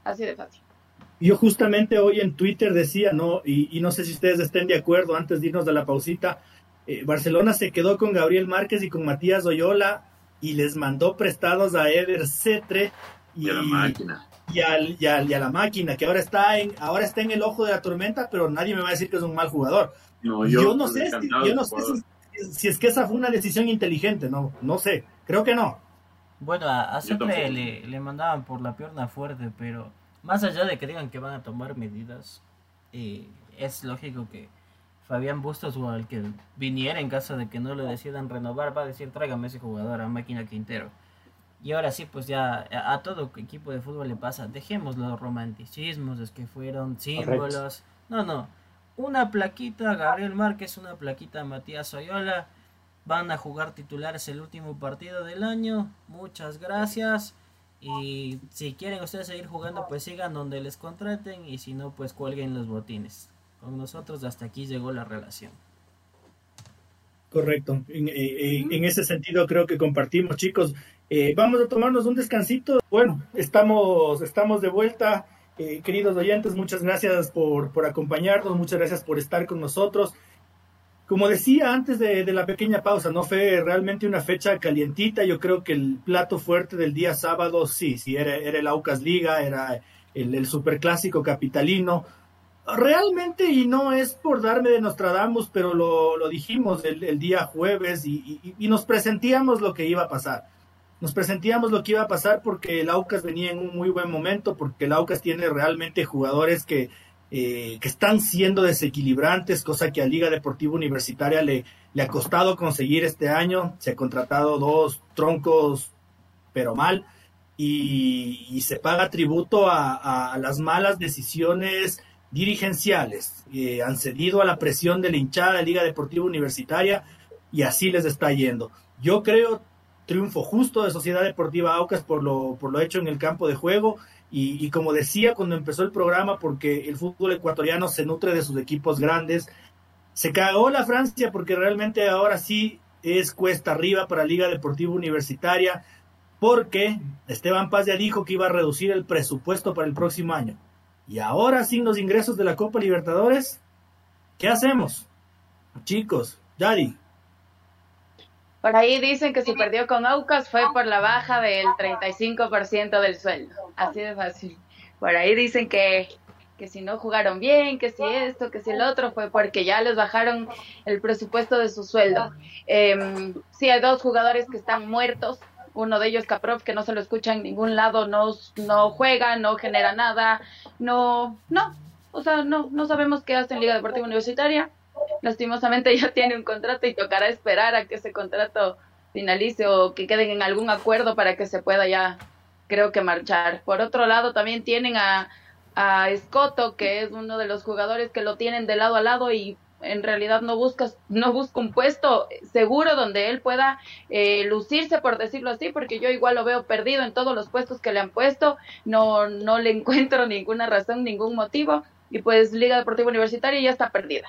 Así de fácil. Yo justamente hoy en Twitter decía, ¿no? Y, no sé si ustedes estén de acuerdo antes de irnos de la pausita, eh, Barcelona se quedó con Gabriel Márquez y con Matías Oyola y les mandó prestados a Eder Cetre y, a la máquina. Y, al, y, a la máquina, que ahora está, en, ahora está en el ojo de la tormenta, pero nadie me va a decir que es un mal jugador. No, yo, no sé, si, yo no sé si, es que esa fue una decisión inteligente, no, no sé, creo que no. Bueno, a, a Cetre le, le mandaban por la pierna fuerte, pero más allá de que digan que van a tomar medidas, eh, es lógico que Fabián Bustos o al que viniera en caso de que no le decidan renovar va a decir tráigame ese jugador a Máquina Quintero. Y ahora sí, pues ya a, todo equipo de fútbol le pasa, dejemos los romanticismos, es que fueron símbolos. No, no. Una plaquita a Gabriel Márquez, una plaquita a Matías Oyola. Van a jugar titulares el último partido del año. Muchas gracias. Y si quieren ustedes seguir jugando, pues sigan donde les contraten. Y si no, pues cuelguen los botines con nosotros hasta aquí llegó la relación. Correcto. En, eh, ese sentido creo que compartimos, chicos. Eh, vamos a tomarnos un descansito. Bueno, estamos, estamos de vuelta. Eh, queridos oyentes, muchas gracias por, por, acompañarnos, muchas gracias por estar con nosotros. Como decía antes de, la pequeña pausa, no fue realmente una fecha calientita. Yo creo que el plato fuerte del día sábado, sí, sí, era, era el Aucas Liga, era el, superclásico capitalino Realmente, y no es por darme de Nostradamus, pero lo, lo dijimos el, día jueves y, nos presentíamos lo que iba a pasar. Nos presentíamos lo que iba a pasar porque el Aucas venía en un muy buen momento, porque el Aucas tiene realmente jugadores que, eh, que están siendo desequilibrantes, cosa que a Liga Deportiva Universitaria le, le ha costado conseguir este año. Se ha contratado dos troncos, pero mal, y, se paga tributo a, las malas decisiones dirigenciales eh, han cedido a la presión de la hinchada de Liga Deportiva Universitaria y así les está yendo. Yo creo triunfo justo de Sociedad Deportiva Aucas por lo, por lo hecho en el campo de juego y, como decía cuando empezó el programa, porque el fútbol ecuatoriano se nutre de sus equipos grandes, se cagó la Francia porque realmente ahora sí es cuesta arriba para Liga Deportiva Universitaria porque Esteban Paz ya dijo que iba a reducir el presupuesto para el próximo año. Y ahora sin los ingresos de la Copa Libertadores, ¿qué hacemos? Chicos, Daddy. Por ahí dicen que si perdió con Aucas fue por la baja del 35% del sueldo. Así de fácil. Por ahí dicen que, que si no jugaron bien, que si esto, que si el otro, fue porque ya les bajaron el presupuesto de su sueldo. Eh, sí, hay dos jugadores que están muertos uno de ellos Caprov, que no se lo escucha en ningún lado, no, no juega, no genera nada, no, no, o sea, no, no sabemos qué hace en Liga Deportiva Universitaria. Lastimosamente ya tiene un contrato y tocará esperar a que ese contrato finalice o que queden en algún acuerdo para que se pueda ya, creo que marchar. Por otro lado, también tienen a, a que es uno de los jugadores que lo tienen de lado a lado y en realidad no buscas, no busca un puesto seguro donde él pueda eh, lucirse, por decirlo así, porque yo igual lo veo perdido en todos los puestos que le han puesto, no, no le encuentro ninguna razón, ningún motivo, y pues Liga Deportiva Universitaria ya está perdida.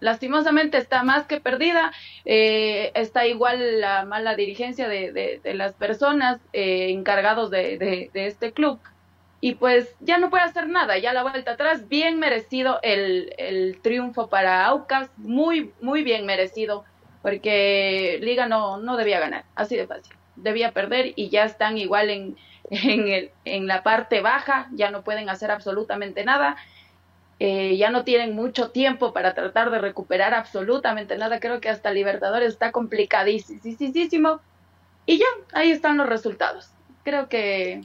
Lastimosamente está más que perdida, eh, está igual la mala dirigencia de, de, las personas eh, encargados de, de este club. Y pues ya no puede hacer nada, ya la vuelta atrás, bien merecido el, el triunfo para Aucas, muy, muy bien merecido, porque Liga no, no debía ganar, así de fácil, debía perder y ya están igual en, en, el, en la parte baja, ya no pueden hacer absolutamente nada, eh, ya no tienen mucho tiempo para tratar de recuperar absolutamente nada, creo que hasta Libertadores está complicadísimo, y ya, ahí están los resultados. Creo que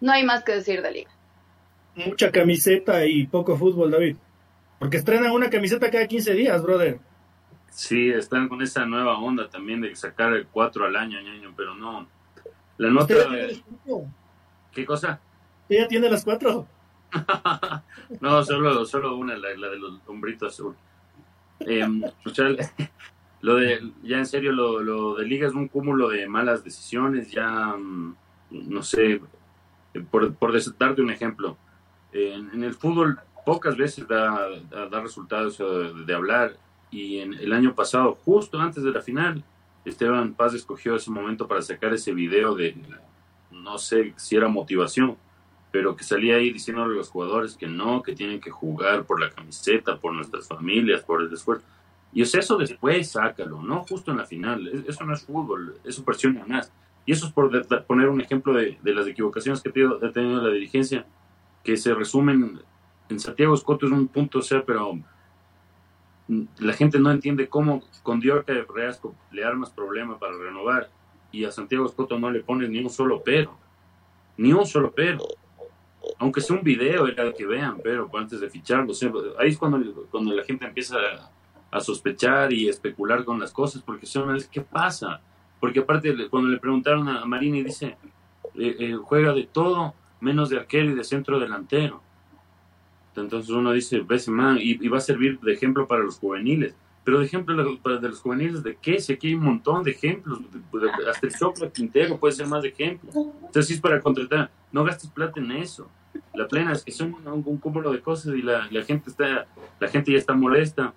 no hay más que decir de liga. Mucha camiseta y poco fútbol, David. Porque estrenan una camiseta cada 15 días, brother. Sí, están con esa nueva onda también de sacar el 4 al año, año, pero no. La nota. ¿Qué cosa? Ella tiene las cuatro. no, solo, solo una, la, de los hombritos azul. Eh, lo de, ya en serio, lo, lo de Liga es un cúmulo de malas decisiones, ya, mm, no sé, por, por darte un ejemplo, en, el fútbol pocas veces da, da, resultados de, hablar y en el año pasado, justo antes de la final, Esteban Paz escogió ese momento para sacar ese video de, no sé si era motivación, pero que salía ahí diciéndole a los jugadores que no, que tienen que jugar por la camiseta, por nuestras familias, por el esfuerzo. Y o eso después sácalo, no justo en la final. Eso no es fútbol, eso presiona más. Y eso es por poner un ejemplo de, las equivocaciones que ha tenido la dirigencia, que se resumen en Santiago Escoto es un punto, o sea, pero la gente no entiende cómo con Diorca de Reasco le armas problema para renovar y a Santiago Escoto no le pones ni un solo pero. Ni un solo pero. Aunque sea un video, era que vean, pero antes de ficharlo. ahí es cuando, cuando la gente empieza a, sospechar y especular con las cosas, porque son, ¿qué pasa? Porque aparte, cuando le preguntaron a Marini, dice, eh, eh, juega de todo menos de arquero y de centro delantero. Entonces uno dice, ves, man, y, va a servir de ejemplo para los juveniles. Pero de ejemplo para de los juveniles, ¿de qué? Si aquí hay un montón de ejemplos, hasta el Sopla Quintero puede ser más de ejemplo. Entonces, si es para contratar, no gastes plata en eso. La plena es que son un, cúmulo de cosas y la, la, gente está, la gente ya está molesta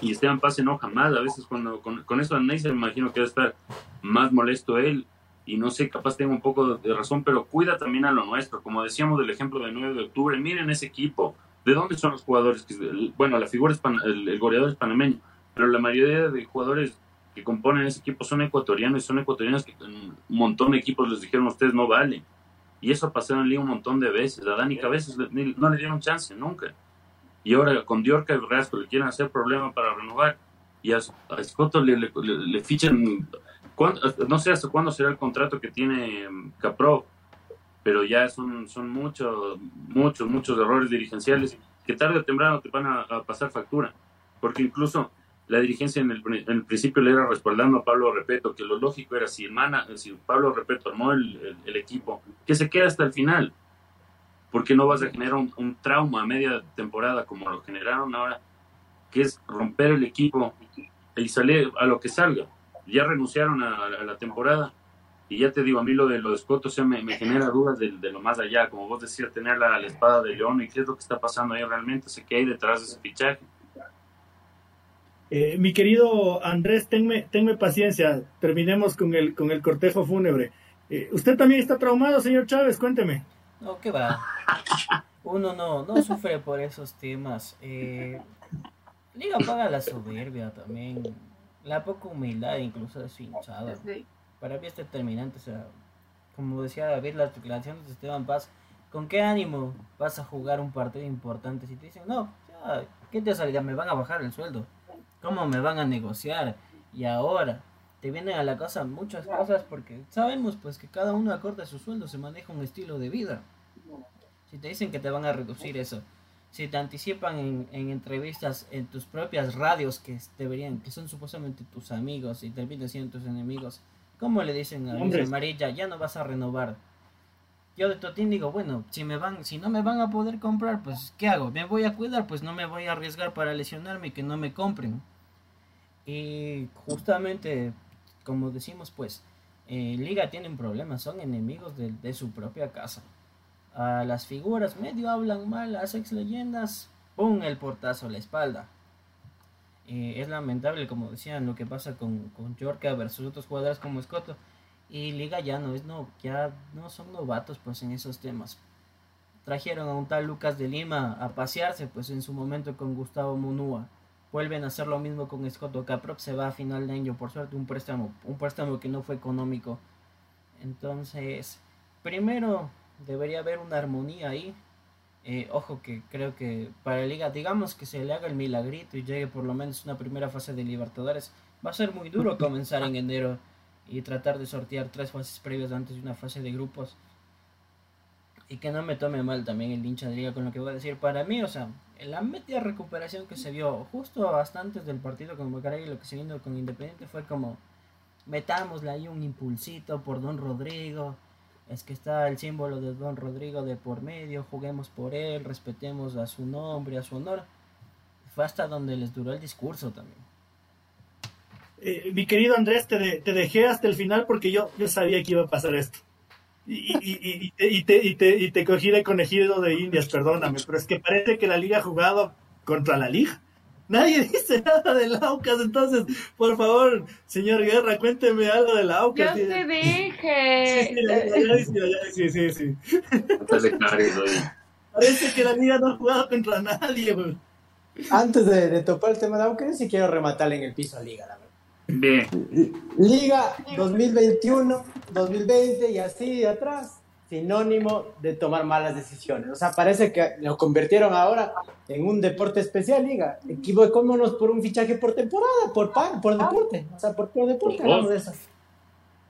y Esteban Paz se enoja. A veces cuando con, eso Neisser me imagino que va a estar más molesto él y no sé, capaz tengo un poco de razón, pero cuida también a lo nuestro. Como decíamos del ejemplo del 9 de octubre, miren ese equipo. ¿De dónde son los jugadores? Bueno, la figura es el, goleador es panameño, pero la mayoría de jugadores que componen ese equipo son ecuatorianos y son ecuatorianos que un montón de equipos les dijeron ustedes no valen. Y eso pasado en Liga un montón de veces. A Dani Cabezas no le dieron chance nunca. Y ahora con Diorca y Rasco le quieren hacer problema para renovar. Y a, a le, le fichan no sé hasta cuándo será el contrato que tiene mm, Capro, pero ya son, son muchos, muchos, muchos errores dirigenciales que tarde o temprano te van a, pasar factura. Porque incluso la dirigencia en el, principio le era respaldando a Pablo Repeto, que lo lógico era si, el si Pablo Repeto armó el, equipo, que se quede hasta el final. Porque no vas a generar un, trauma a media temporada como lo generaron ahora, que es romper el equipo y salir a lo que salga ya renunciaron a, la temporada. Y ya te digo, a mí lo de lo de Scott, o sea, me, genera dudas de, lo más allá. Como vos decías, tener la, espada de León y qué es lo que está pasando ahí realmente, sé que hay detrás de ese fichaje. Eh, mi querido Andrés, tenme, tenme paciencia, terminemos con el, con el cortejo fúnebre. Eh, ¿Usted también está traumado, señor Chávez? Cuénteme. No, ¿qué va? Uno no, no sufre por esos temas. Eh, Liga paga la soberbia también la poca humildad incluso es hinchada. Para mí es determinante, o sea, como decía David, las declaraciones de Esteban Paz, ¿con qué ánimo vas a jugar un partido importante si te dicen, no, ya, ¿qué te salida? Me van a bajar el sueldo. ¿Cómo me van a negociar? Y ahora te vienen a la casa muchas cosas porque sabemos pues que cada uno acorde a su sueldo se maneja un estilo de vida. Si te dicen que te van a reducir eso, si te anticipan en, en, entrevistas en tus propias radios que deberían, que son supuestamente tus amigos y terminan siendo tus enemigos, ¿cómo le dicen a Luis Amarilla, ya no vas a renovar? Yo de Totín digo, bueno, si me van, si no me van a poder comprar, pues ¿qué hago? ¿Me voy a cuidar? Pues no me voy a arriesgar para lesionarme y que no me compren. Y justamente, como decimos, pues, eh, Liga tienen problemas, son enemigos de, su propia casa a las figuras medio hablan mal, las ex leyendas, ¡pum! el portazo a la espalda. Es lamentable, como decían, lo que pasa con, con Yorka versus otros jugadores como Escoto. Y Liga ya no es no, ya no son novatos pues en esos temas. Trajeron a un tal Lucas de Lima a pasearse pues en su momento con Gustavo Munúa. Vuelven a hacer lo mismo con Escoto Caprop, se va a final de año, por suerte un préstamo, un préstamo que no fue económico. Entonces, primero debería haber una armonía ahí. Eh, ojo que creo que para la liga, digamos que se le haga el milagrito y llegue por lo menos una primera fase de Libertadores, va a ser muy duro comenzar en enero y tratar de sortear tres fases previas antes de una fase de grupos. Y que no me tome mal también el hincha de liga con lo que voy a decir. Para mí, o sea, la media recuperación que se vio justo hasta antes del partido con Bucaray y lo que se vino con Independiente fue como metámosle ahí un impulsito por Don Rodrigo, es que está el símbolo de Don Rodrigo de por medio, juguemos por él, respetemos a su nombre, a su honor. Fue hasta donde les duró el discurso también. Eh, mi querido Andrés, te, te, dejé hasta el final porque yo, yo sabía que iba a pasar esto. Y, y, y, te, y, te, y te cogí de conejillo de indias, perdóname, pero es que parece que la liga ha jugado contra la liga. Nadie dice nada del Aucas, entonces, por favor, señor Guerra, cuénteme algo del Aucas. Yo te dije. Sí, sí, sí, sí, Parece que la liga no ha jugado contra nadie, güey. antes de, de topar el tema de Aucas, sí quiero rematarle en el piso a Liga, la verdad. Bien. Liga 2021, 2020 y así de atrás, sinónimo de tomar malas decisiones. O sea, parece que lo convirtieron ahora en un deporte especial, Liga. Equivocémonos por un fichaje por temporada, por par, por deporte. O sea, por, por deporte hablamos de eso.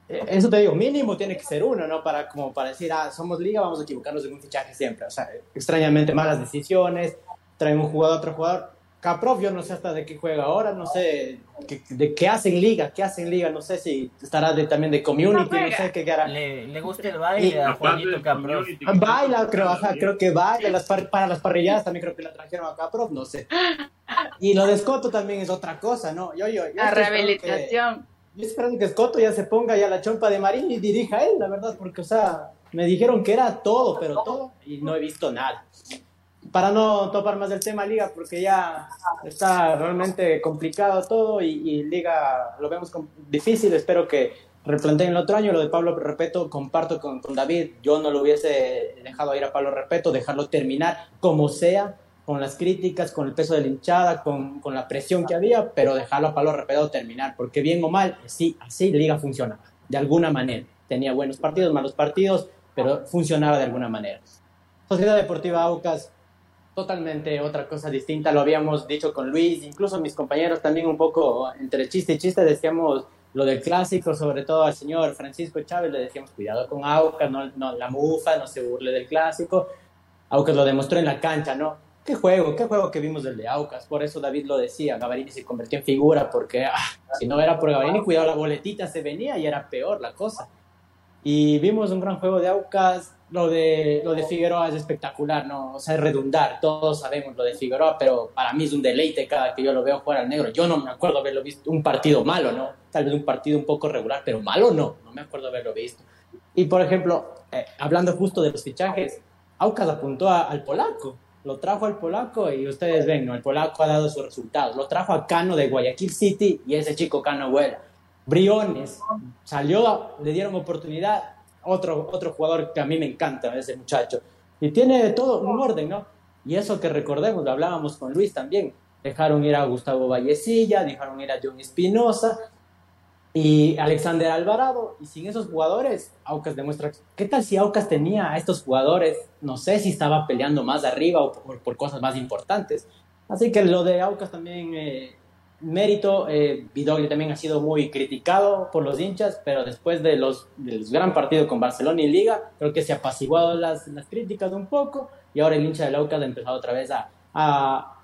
Eh, Eso te digo, mínimo tiene que ser uno, ¿no? Para, como para decir, ah, somos liga, vamos a equivocarnos en un fichaje siempre. O sea, extrañamente malas decisiones, traen un jugador a otro jugador. Caprov, yo no sé hasta de qué juega ahora, no sé qué- de qué hace en liga, qué hace en liga, no sé si estará de, también de community, no, sé qué, hará. Le, le gusta el baile a Aparte Juanito Caprov. Baila, creo, ajá, creo que baila, las par- para las parrilladas también creo que la trajeron a Caprov, no sé. Y lo de Scotto también es otra cosa, ¿no? Yo, yo, yo A estoy esperando que- rehabilitación. Yo esperando que Scotto ya se ponga ya la chompa de Marín y dirija él, la verdad, porque, o sea, me dijeron que era todo, pero todo, y no he visto nada. Para no topar más del tema Liga, porque ya está realmente complicado todo y, y Liga lo vemos difícil, espero que replanteen el otro año. Lo de Pablo Repeto, comparto con, con David, yo no lo hubiese dejado ir a Pablo Repeto, dejarlo terminar como sea, con las críticas, con el peso de la hinchada, con, con la presión que había, pero dejarlo a Pablo Repeto terminar, porque bien o mal, sí, así Liga funcionaba, de alguna manera. Tenía buenos partidos, malos partidos, pero funcionaba de alguna manera. Sociedad Deportiva Aucas, totalmente otra cosa distinta, lo habíamos dicho con Luis, incluso mis compañeros también un poco entre chiste y chiste decíamos lo del clásico, sobre todo al señor Francisco Chávez le decíamos cuidado con Aucas, no, no la mufa, no se burle del clásico. Aucas lo demostró en la cancha, ¿no? Qué juego, qué juego que vimos del de Aucas. Por eso David lo decía, Gavarini se convirtió en figura, porque ah, si no era por Gavarini, cuidado, la boletita se venía y era peor la cosa. Y vimos un gran juego de Aucas. Lo de, lo de Figueroa es espectacular, ¿no? O sea, es redundar. Todos sabemos lo de Figueroa, pero para mí es un deleite cada que yo lo veo jugar al negro. Yo no me acuerdo haberlo visto un partido malo, ¿no? Tal vez un partido un poco regular, pero malo no. No me acuerdo haberlo visto. Y por ejemplo, eh, hablando justo de los fichajes, Aucas apuntó a- al polaco. Lo trajo al polaco y ustedes ven, ¿no? El polaco ha dado sus resultados. Lo trajo a Cano de Guayaquil City y ese chico Cano vuela. Briones salió, le dieron oportunidad. Otro, otro jugador que a mí me encanta, ese muchacho. Y tiene todo un orden, ¿no? Y eso que recordemos, lo hablábamos con Luis también. Dejaron ir a Gustavo Vallecilla, dejaron ir a John Espinosa y Alexander Alvarado. Y sin esos jugadores, Aucas demuestra. ¿Qué tal si Aucas tenía a estos jugadores? No sé si estaba peleando más arriba o por, por cosas más importantes. Así que lo de Aucas también, eh, mérito. Eh, también ha sido muy criticado por los hinchas, pero después de los, de los gran partidos con Barcelona y Liga, creo que se ha apaciguado las, las críticas un poco y ahora el hincha del Aucas ha empezado otra vez a, a,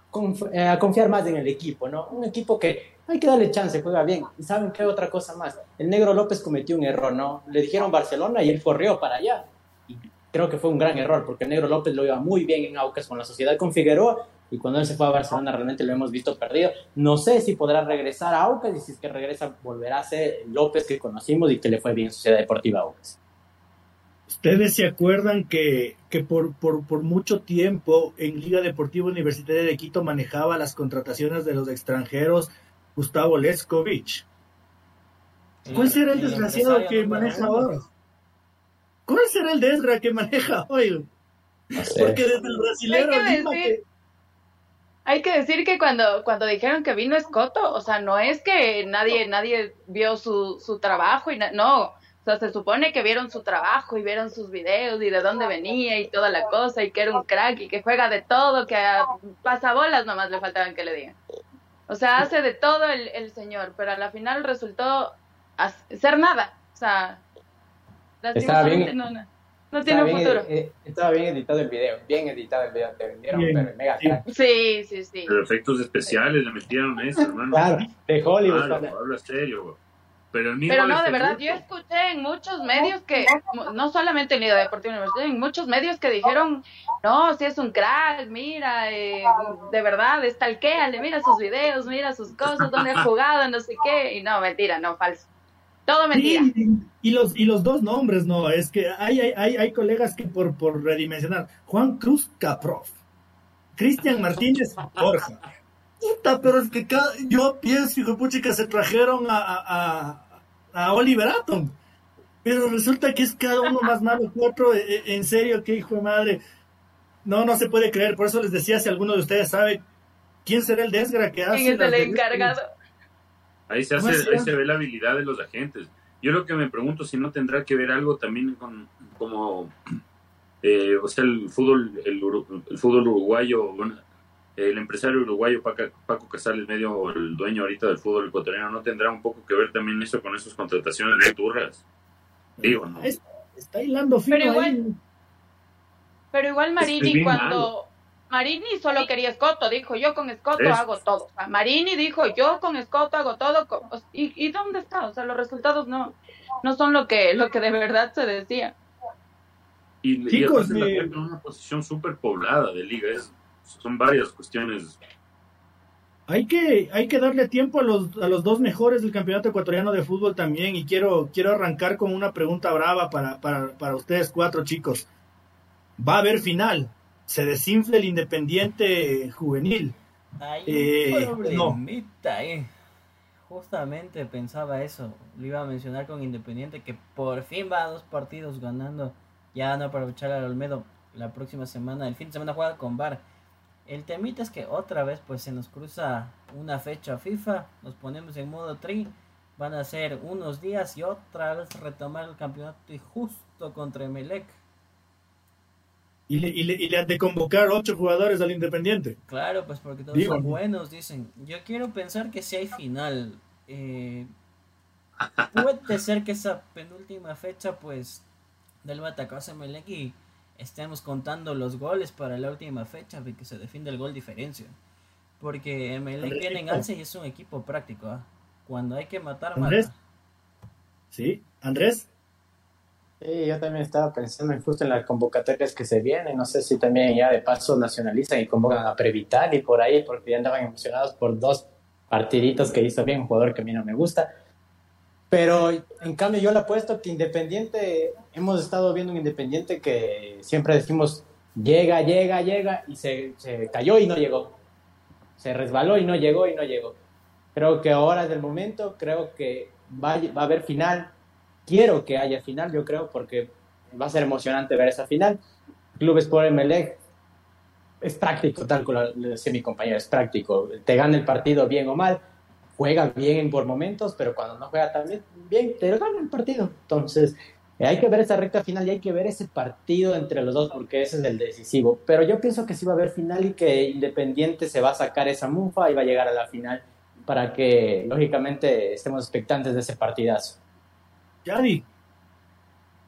eh, a confiar más en el equipo, ¿no? Un equipo que hay que darle chance, juega bien. Y saben qué otra cosa más. El Negro López cometió un error, ¿no? Le dijeron Barcelona y él corrió para allá. Y creo que fue un gran error porque el Negro López lo iba muy bien en Aucas con la sociedad con Figueroa y cuando él se fue a Barcelona realmente lo hemos visto perdido. No sé si podrá regresar a Aucas y si es que regresa volverá a ser López que conocimos y que le fue bien en Sociedad Deportiva Aucas. Ustedes se acuerdan que, que por, por, por mucho tiempo en Liga Deportiva Universitaria de Quito manejaba las contrataciones de los extranjeros Gustavo Leskovich. ¿Cuál será el desgraciado que maneja ahora? ¿Cuál será el desgra que maneja hoy? No sé. Porque desde el brasilero Hay que decir- que- cuando, cuando dijeron que vino Escoto, o sea, no es que nadie, nadie vio su, su trabajo y na- no, o sea, se supone que vieron su trabajo y vieron sus videos y de dónde venía y toda la cosa y que era un crack y que juega de todo, que a pasabolas nomás le faltaban que le digan. O sea, hace de todo el, el señor, pero a la final resultó ser nada, o sea, Estaba bien- no, no, no tiene Estaba un bien, futuro. eh, estaba bien editado el video, bien editado el video, te vendieron, Bien, pero mega sí. crack. Sí, sí, sí. Pero efectos especiales le metieron eso, hermano. Claro, de Hollywood. Claro, habla serio, güey. Pero, Pero no, de verdad, yo escuché en muchos medios que, no solamente en Liga Deportiva Universitaria, en muchos medios que dijeron, no, si es un crack, mira, eh, de verdad, estalquéale, mira sus videos, mira sus cosas, dónde ha jugado, no sé qué, y no, mentira, no, falso. Todo mentira. Sí, y los, y los dos nombres, no, es que hay, hay, hay, hay colegas que por, por redimensionar, Juan Cruz Caprov, Cristian Martínez Borja. Puta, pero es que cada- yo pienso, hijo de pucha, que se trajeron a, a, a, a Oliver Atom. Pero resulta que es cada uno más malo que otro. E- e- En serio, qué hijo de madre. No, no se puede creer. Por eso les decía, si alguno de ustedes sabe ¿Quién será el desgra que hace? ¿Quién es el encargado? Ahí se, hace, ahí se ve la habilidad de los agentes. Yo lo que me pregunto si no tendrá que ver algo también con como eh, o sea el fútbol el, el fútbol uruguayo bueno, el empresario uruguayo Paco, Paco Casales medio el dueño ahorita del fútbol ecuatoriano no tendrá un poco que ver también eso con esas contrataciones de turras digo no está hilando fino pero igual ahí. pero igual Marini cuando Marini solo quería Escoto, dijo, yo con Escoto hago todo. O sea, Marini dijo, yo con Escoto hago todo. con- ¿Y, ¿Y dónde está? O sea, los resultados no, no son lo que, lo que de verdad se decía. y, y Chicos, América en una posición súper poblada de liga es, son varias cuestiones Hay que, hay que darle tiempo a los, a los dos mejores del campeonato ecuatoriano de fútbol también y quiero, quiero arrancar con una pregunta brava para, para, para ustedes cuatro chicos. Va a haber final. Se desinfla el Independiente juvenil. Hay Eh, problemita, eh. Justamente pensaba eso. Lo iba a mencionar con Independiente que por fin va a dos partidos ganando. Ya no aprovechar al Olmedo la próxima semana. El fin de semana juega con Bar. El temita es que otra vez pues se nos cruza una fecha FIFA. Nos ponemos en modo tri. Van a ser unos días y otra vez retomar el campeonato y justo contra Emelec. Y le, y, le, y le han de convocar ocho jugadores al Independiente. Claro, pues porque todos Digo, son buenos, dicen. Yo quiero pensar que si hay final. Eh, puede ser que esa penúltima fecha, pues, del Batacose Melec y estemos contando los goles para la última fecha de que se defiende el gol diferencia. Porque Melec viene en alza y es un equipo práctico. ¿ah? Cuando hay que matar, Andrés. mata. ¿Sí? ¿Andrés? Sí, yo también estaba pensando en justo en las convocatorias que se vienen. No sé si también ya de paso nacionalizan y convocan a Prevital y por ahí, porque ya andaban emocionados por dos partiditos que hizo bien, un jugador que a mí no me gusta. Pero en cambio, yo le apuesto que Independiente, hemos estado viendo un Independiente que siempre decimos llega, llega, llega y se, se cayó y no llegó. Se resbaló y no llegó y no llegó. Creo que ahora es el momento, creo que va, va a haber final quiero que haya final, yo creo, porque va a ser emocionante ver esa final. Club Sport Emelec es práctico, tal como le decía mi compañero, es práctico. Te gana el partido bien o mal, juega bien por momentos, pero cuando no juega también bien, te gana el partido. Entonces, hay que ver esa recta final y hay que ver ese partido entre los dos, porque ese es el decisivo. Pero yo pienso que sí va a haber final y que Independiente se va a sacar esa mufa y va a llegar a la final para que, lógicamente, estemos expectantes de ese partidazo. Yadi.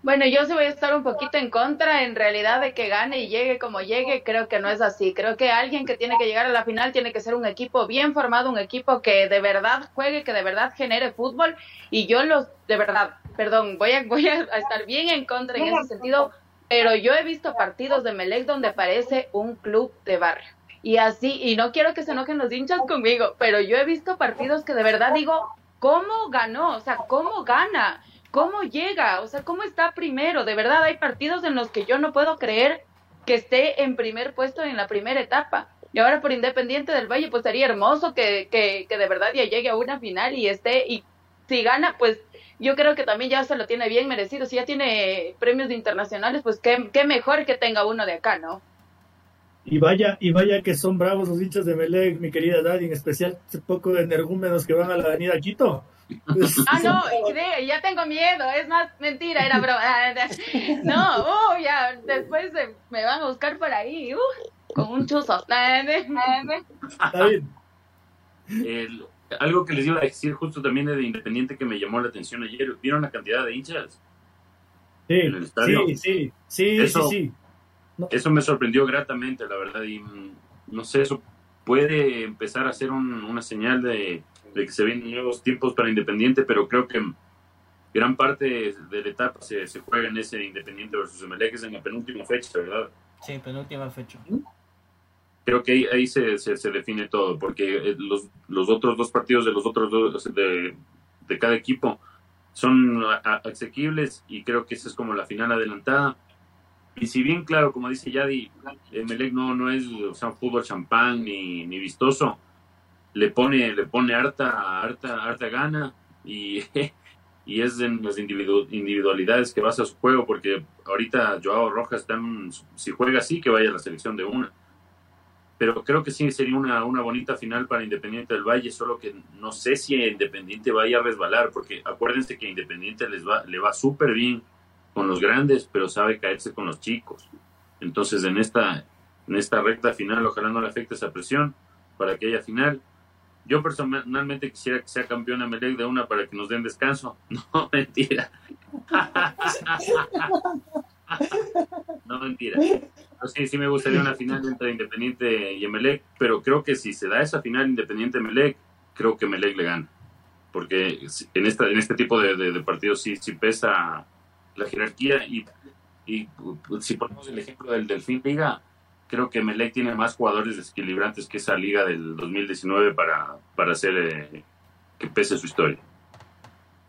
Bueno, yo sí voy a estar un poquito en contra, en realidad, de que gane y llegue como llegue. Creo que no es así. Creo que alguien que tiene que llegar a la final tiene que ser un equipo bien formado, un equipo que de verdad juegue, que de verdad genere fútbol. Y yo los, de verdad, perdón, voy a, voy a estar bien en contra en ese sentido, pero yo he visto partidos de Melec donde parece un club de barrio. Y así, y no quiero que se enojen los hinchas conmigo, pero yo he visto partidos que de verdad digo, ¿cómo ganó? O sea, ¿cómo gana? ¿Cómo llega? O sea, ¿cómo está primero? De verdad, hay partidos en los que yo no puedo creer que esté en primer puesto en la primera etapa. Y ahora por Independiente del Valle, pues sería hermoso que, que, que de verdad ya llegue a una final y esté, y si gana, pues yo creo que también ya se lo tiene bien merecido. Si ya tiene premios internacionales, pues qué, qué mejor que tenga uno de acá, ¿no? Y vaya, y vaya que son bravos los hinchas de Melec, mi querida Daddy, en especial ese poco de energúmenos que van a la avenida Quito. Ah, no, ya tengo miedo, es más mentira, era broma. No, uh, ya, después me van a buscar por ahí, uh, con un chuzo. David. El- algo que les iba a decir justo también de Independiente que me llamó la atención ayer. ¿Vieron la cantidad de hinchas? Sí, En el estadio. sí, sí, sí, Eso- sí, sí. Eso me sorprendió gratamente, la verdad. Y mm, no sé, eso puede empezar a ser un- una señal de, de que se vienen nuevos tiempos para Independiente, pero creo que gran parte de la etapa se, se juega en ese Independiente versus Emelec, es en la penúltima fecha, ¿verdad? Sí, penúltima fecha. Creo que ahí, ahí se, se, se define todo, porque eh, los, los otros dos partidos de los otros dos de, de cada equipo son asequibles y creo que esa es como la final adelantada. Y si bien, claro, como dice Yadi, Emelec no, no es o sea, un fútbol champán ni, ni vistoso, le pone, le pone harta, harta, harta gana y, y es en las individu- individualidades que basa su juego, porque ahorita Joao Rojas en- si juega así, que vaya a la selección de una pero creo que sí sería una, una bonita final para Independiente del Valle, solo que no sé si Independiente vaya a resbalar, porque acuérdense que Independiente les va, le va súper bien con los grandes, pero sabe caerse con los chicos. Entonces, en esta, en esta recta final, ojalá no le afecte esa presión para que haya final. Yo personalmente quisiera que sea campeón Melec de una para que nos den descanso. No, mentira. no, mentira. sí, sí me gustaría una final entre Independiente y Emelec, pero creo que si se da esa final Independiente-Melec, creo que Melec le gana. Porque en, esta, en este tipo de, partidos sí, sí pesa la jerarquía y, y si ponemos el ejemplo del Delfín Liga, creo que Melec tiene más jugadores desequilibrantes que esa liga del 2019 para, para hacer eh, que pese su historia.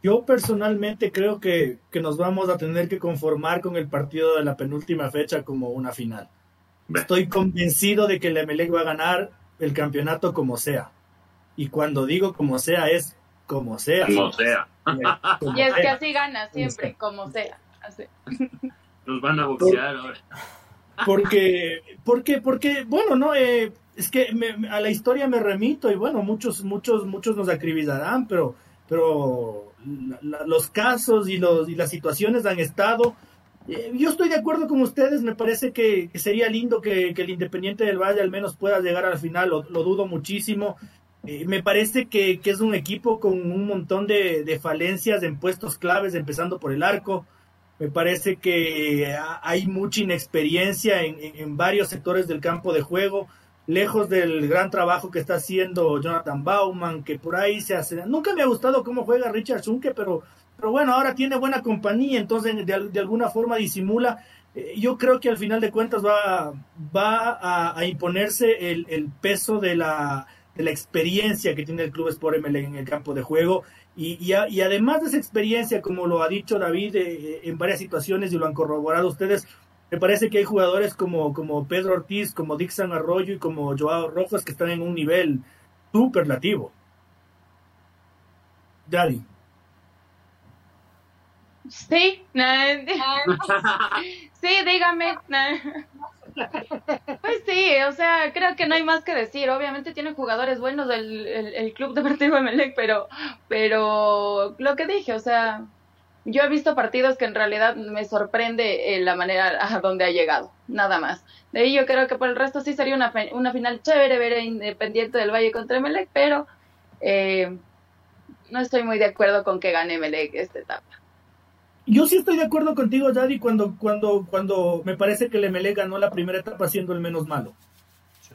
Yo personalmente creo que, que, nos vamos a tener que conformar con el partido de la penúltima fecha como una final. Estoy convencido de que el Emelec va a ganar el campeonato como sea. Y cuando digo como sea, es como sea. Como sea. y es que así gana siempre, como sea. Nos van a boxear ahora. Porque, porque, porque, bueno, no, eh, es que a la historia me remito y bueno, muchos, muchos, muchos nos acribillarán, pero, pero los casos y, los, y las situaciones han estado. Eh, yo estoy de acuerdo con ustedes, me parece que, sería lindo que, el Independiente del Valle al menos pueda llegar al final, lo, dudo muchísimo. Eh, me parece que, es un equipo con un montón de, de falencias en puestos claves, empezando por el arco. Me parece que hay mucha inexperiencia en, varios sectores del campo de juego, lejos del gran trabajo que está haciendo Jonathan Bauman, que por ahí se hace. Nunca me ha gustado cómo juega Richard Zunke, pero, pero bueno, ahora tiene buena compañía, entonces de, alguna forma disimula. Eh, yo creo que al final de cuentas va, va a, imponerse el, el peso de la, de la experiencia que tiene el Club Sport ML en el campo de juego y, y, además de esa experiencia, como lo ha dicho David eh, en varias situaciones y lo han corroborado ustedes, me parece que hay jugadores como, como Pedro Ortiz, como Dixon Arroyo y como Joao Rojas que están en un nivel superlativo. Daddy. Sí, sí, dígame. Pues sí, o sea, creo que no hay más que decir. Obviamente tiene jugadores buenos el, el, Club Deportivo Emelec, pero, pero lo que dije, o sea, yo he visto partidos que en realidad me sorprende eh, la manera a donde ha llegado, nada más. De ahí yo creo que por el resto sí sería una, una final chévere ver Independiente del Valle contra Emelec, pero eh, no estoy muy de acuerdo con que gane Emelec esta etapa. Yo sí estoy de acuerdo contigo, Daddy, cuando, cuando, cuando me parece que el Emelec ganó la primera etapa siendo el menos malo.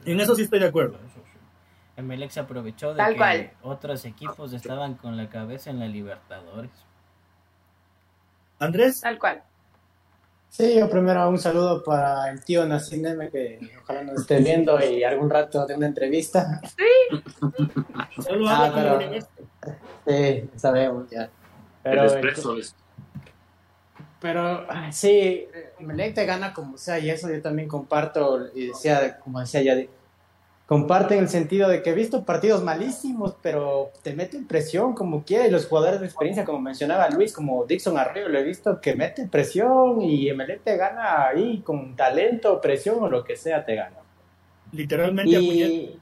En eso sí estoy de acuerdo. Emelec se aprovechó de que otros equipos estaban con la cabeza en la Libertadores. Andrés. Tal cual. Sí, yo primero un saludo para el tío Nacine, que ojalá nos esté viendo y algún rato de una entrevista. Sí. Saludos ah, Sí, sabemos ya. Pero, el pero sí, Melec te gana como sea, y eso yo también comparto, y decía, como decía ya, comparten el sentido de que he visto partidos malísimos, pero te meten presión como quiera, y los jugadores de experiencia, como mencionaba Luis, como Dixon Arroyo, lo he visto que meten presión, y Melec te gana ahí con talento, presión o lo que sea, te gana. Literalmente.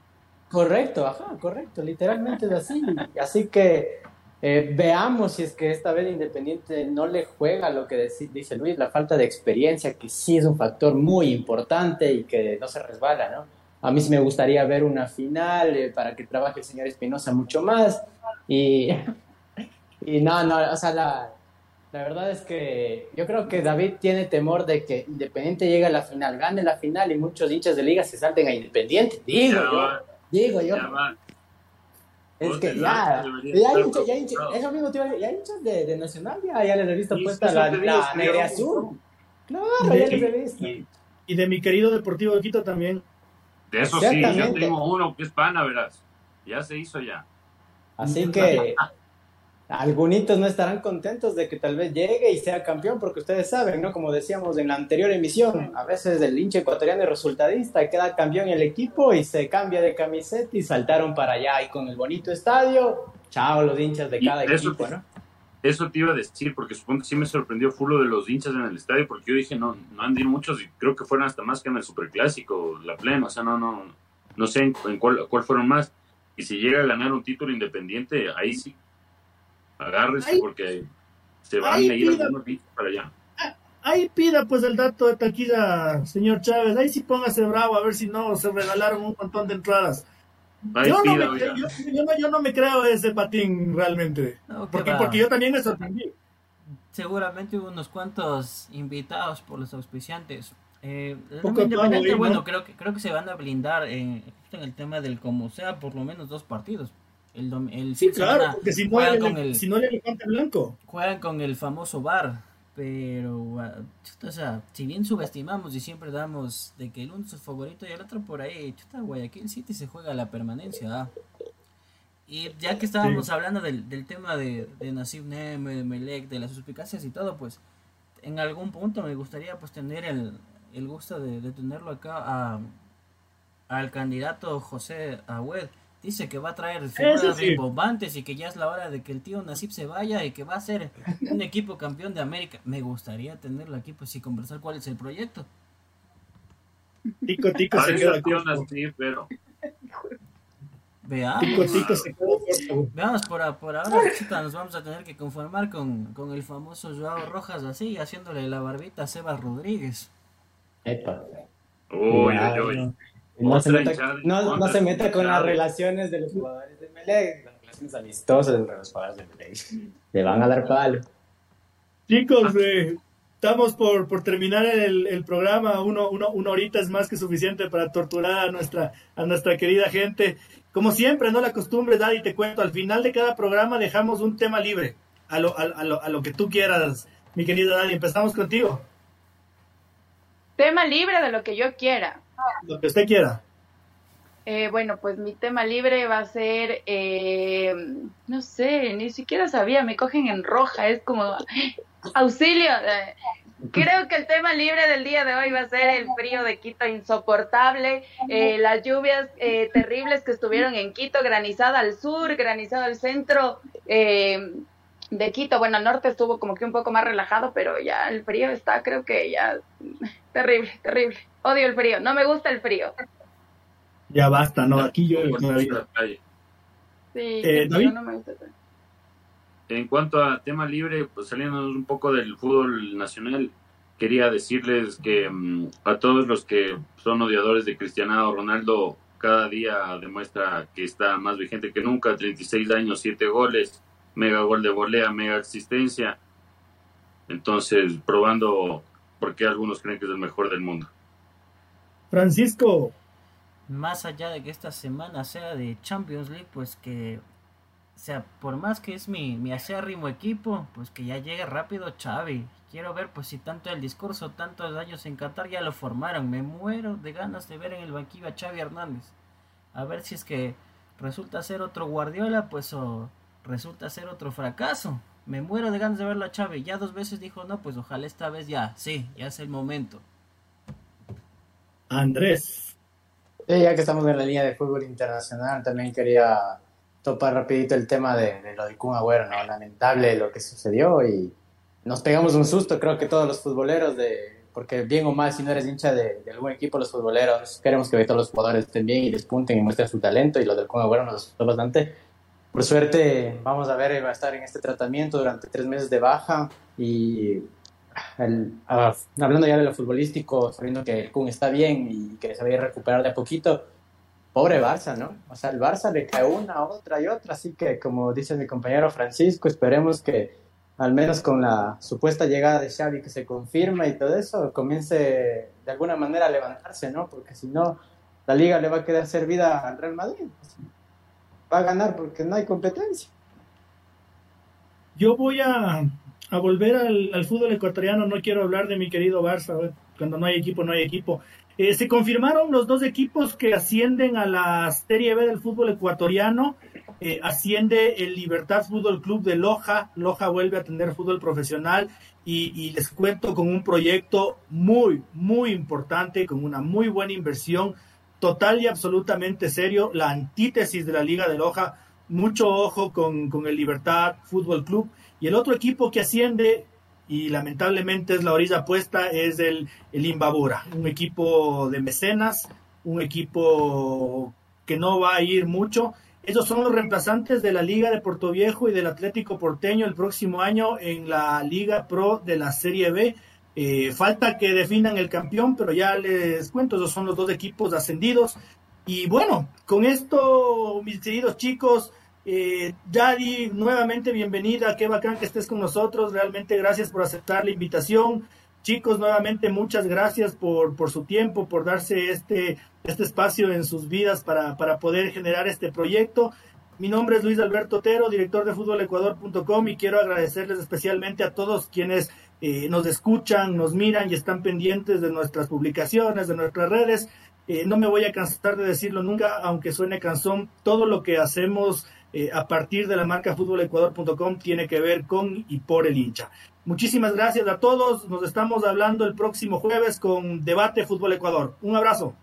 correcto, ajá, correcto, literalmente es así. Así que eh, veamos si es que esta vez Independiente no le juega lo que dice Luis, la falta de experiencia, que sí es un factor muy importante y que no se resbala, ¿no? A mí sí me gustaría ver una final eh, para que trabaje el señor Espinosa mucho más. Y, y no, no, o sea, la, la verdad es que yo creo que David tiene temor de que Independiente llegue a la final, gane la final y muchos hinchas de liga se salten a Independiente. Digo yo, digo yo. Es que ya, ya hay hinchas, ya hinchas, eso mismo te ya hinchas de, de Nacional, ya, ya les he visto puesta la, la negra azul. Claro, ya les he visto. Y, de mi querido Deportivo de Quito también. De eso sí, yo tengo uno que es pana, verás. Ya se hizo ya. Así que algunos no estarán contentos de que tal vez llegue y sea campeón, porque ustedes saben, ¿no? Como decíamos en la anterior emisión, a veces el hincha ecuatoriano es resultadista, queda campeón en el equipo y se cambia de camiseta y saltaron para allá y con el bonito estadio, chao los hinchas de cada equipo, ¿no? Eso te iba a decir, porque supongo que sí me sorprendió full de los hinchas en el estadio, porque yo dije, no, no han ido muchos y creo que fueron hasta más que en el Superclásico, la plena, o sea, no, no, no sé en, cuál, fueron más. Y si llega a ganar un título independiente, ahí sí, agárrese porque se van a ir algunos para allá. Ah, ahí pida pues el dato de taquilla, señor Chávez. Ahí sí póngase bravo a ver si no se regalaron un montón de entradas. Yo no, me, yo, no, me, creo ese patín realmente. porque, porque yo también me sorprendí. Seguramente hubo unos cuantos invitados por los auspiciantes. Eh, independiente, bueno, creo que creo que se van a blindar en, en el tema del como sea, por lo menos dos partidos. El, el sí, claro, porque si no, con el, si no le blanco. Juegan con el famoso bar, pero, ah, o sea, si bien subestimamos y siempre damos de que el uno es su favorito y el otro por ahí, chuta, Guayaquil City se juega la permanencia. ¿ah? Y ya que estábamos hablando del, del, tema de, de Nasib Neme, de Melec, de las suspicacias y todo, pues en algún punto me gustaría pues tener el, el gusto de, de tenerlo acá a, al candidato José Agüed dice que va a traer figuras sí. rimbombantes y que ya es la hora de que el tío Nasip se vaya y que va a ser un equipo campeón de América. Me gustaría tenerlo aquí pues y conversar cuál es el proyecto. Tico Tico se queda Nasip, pero Veamos. Tico, tico se Veamos, por, por ahora nos vamos a tener que conformar con, con el famoso Joao Rojas así, haciéndole la barbita a Sebas Rodríguez. Epa. Uy, uy, uy. No se, meta, no, no se meta con las relaciones de los jugadores de Melec, las relaciones amistosas de los jugadores de Melec. Le van a dar palo. Chicos, eh, estamos por, por terminar el, el programa. Uno, uno, una horita es más que suficiente para torturar a nuestra, a nuestra querida gente. Como siempre, no la costumbre, Daddy, te cuento, al final de cada programa dejamos un tema libre, a lo, a, a lo, a lo que tú quieras, mi querido Daddy. Empezamos contigo. Tema libre de lo que yo quiera. Lo que usted quiera. Eh, bueno, pues mi tema libre va a ser, eh, no sé, ni siquiera sabía, me cogen en roja, es como auxilio. Eh, creo que el tema libre del día de hoy va a ser el frío de Quito insoportable, las lluvias terribles que estuvieron en Quito, granizada al sur, granizada al centro de Quito. Bueno, al norte estuvo como que un poco más relajado, pero ya el frío está, creo que ya terrible, terrible. Odio el frío, no me gusta el frío. Ya basta, no, aquí yo Sí, eh, no me gusta. En cuanto a tema libre, pues saliendo un poco del fútbol nacional, quería decirles que mm, a todos los que son odiadores de Cristiano Ronaldo, cada día demuestra que está más vigente que nunca, 36 años, 7 goles, mega gol de volea, mega existencia. Entonces, probando por qué algunos creen que es el mejor del mundo. Francisco. Más allá de que esta semana sea de Champions League, pues que, o sea, por más que es mi, mi acérrimo equipo, pues que ya llegue rápido Xavi. Quiero ver, pues si tanto el discurso, tantos años en Qatar ya lo formaron. Me muero de ganas de ver en el banquillo a Xavi Hernández. A ver si es que resulta ser otro Guardiola, pues o resulta ser otro fracaso. Me muero de ganas de verlo a Xavi. Ya dos veces dijo, no, pues ojalá esta vez ya, sí, ya es el momento. Andrés. ya que estamos en la línea de fútbol internacional, también quería topar rapidito el tema de, lo de Kun Agüero, ¿no? Lamentable lo que sucedió y nos pegamos un susto, creo que todos los futboleros de, porque bien o mal, si no eres hincha de, algún equipo, los futboleros, queremos que todos los jugadores estén bien y despunten y muestren su talento y lo del Kun Agüero nos asustó bastante. Por suerte, vamos a ver, va a estar en este tratamiento durante tres meses de baja y Ah, hablando ya de lo futbolístico, sabiendo que el Kun está bien y que se va a recuperar de a poquito, pobre Barça, ¿no? O sea, el Barça le cae una, otra y otra, así que como dice mi compañero Francisco, esperemos que al menos con la supuesta llegada de Xavi que se confirma y todo eso, comience de alguna manera a levantarse, ¿no? Porque si no, la liga le va a quedar servida al Real Madrid. Va a ganar porque no hay competencia. Yo voy a a volver al, fútbol ecuatoriano, no quiero hablar de mi querido Barça, cuando no hay equipo, no hay equipo. Eh, se confirmaron los dos equipos que ascienden a la Serie B del fútbol ecuatoriano. Eh, asciende el Libertad Fútbol Club de Loja. Loja vuelve a tener fútbol profesional y, les cuento con un proyecto muy, muy importante, con una muy buena inversión, total y absolutamente serio. La antítesis de la Liga de Loja. Mucho ojo con, con el Libertad Fútbol Club y el otro equipo que asciende, y lamentablemente es la orilla puesta, es el, el Imbabura, un equipo de mecenas, un equipo que no va a ir mucho. Esos son los reemplazantes de la Liga de Puerto Viejo y del Atlético Porteño el próximo año en la Liga Pro de la Serie B. Eh, falta que definan el campeón, pero ya les cuento, esos son los dos equipos ascendidos. Y bueno, con esto, mis queridos chicos, eh, Yadi, nuevamente bienvenida, qué bacán que estés con nosotros, realmente gracias por aceptar la invitación. Chicos, nuevamente muchas gracias por, por su tiempo, por darse este, este espacio en sus vidas para, para poder generar este proyecto. Mi nombre es Luis Alberto Otero, director de fútbolecuador.com y quiero agradecerles especialmente a todos quienes eh, nos escuchan, nos miran y están pendientes de nuestras publicaciones, de nuestras redes. Eh, no me voy a cansar de decirlo nunca, aunque suene cansón, todo lo que hacemos eh, a partir de la marca fútbolecuador.com tiene que ver con y por el hincha. Muchísimas gracias a todos. Nos estamos hablando el próximo jueves con Debate Fútbol Ecuador. Un abrazo.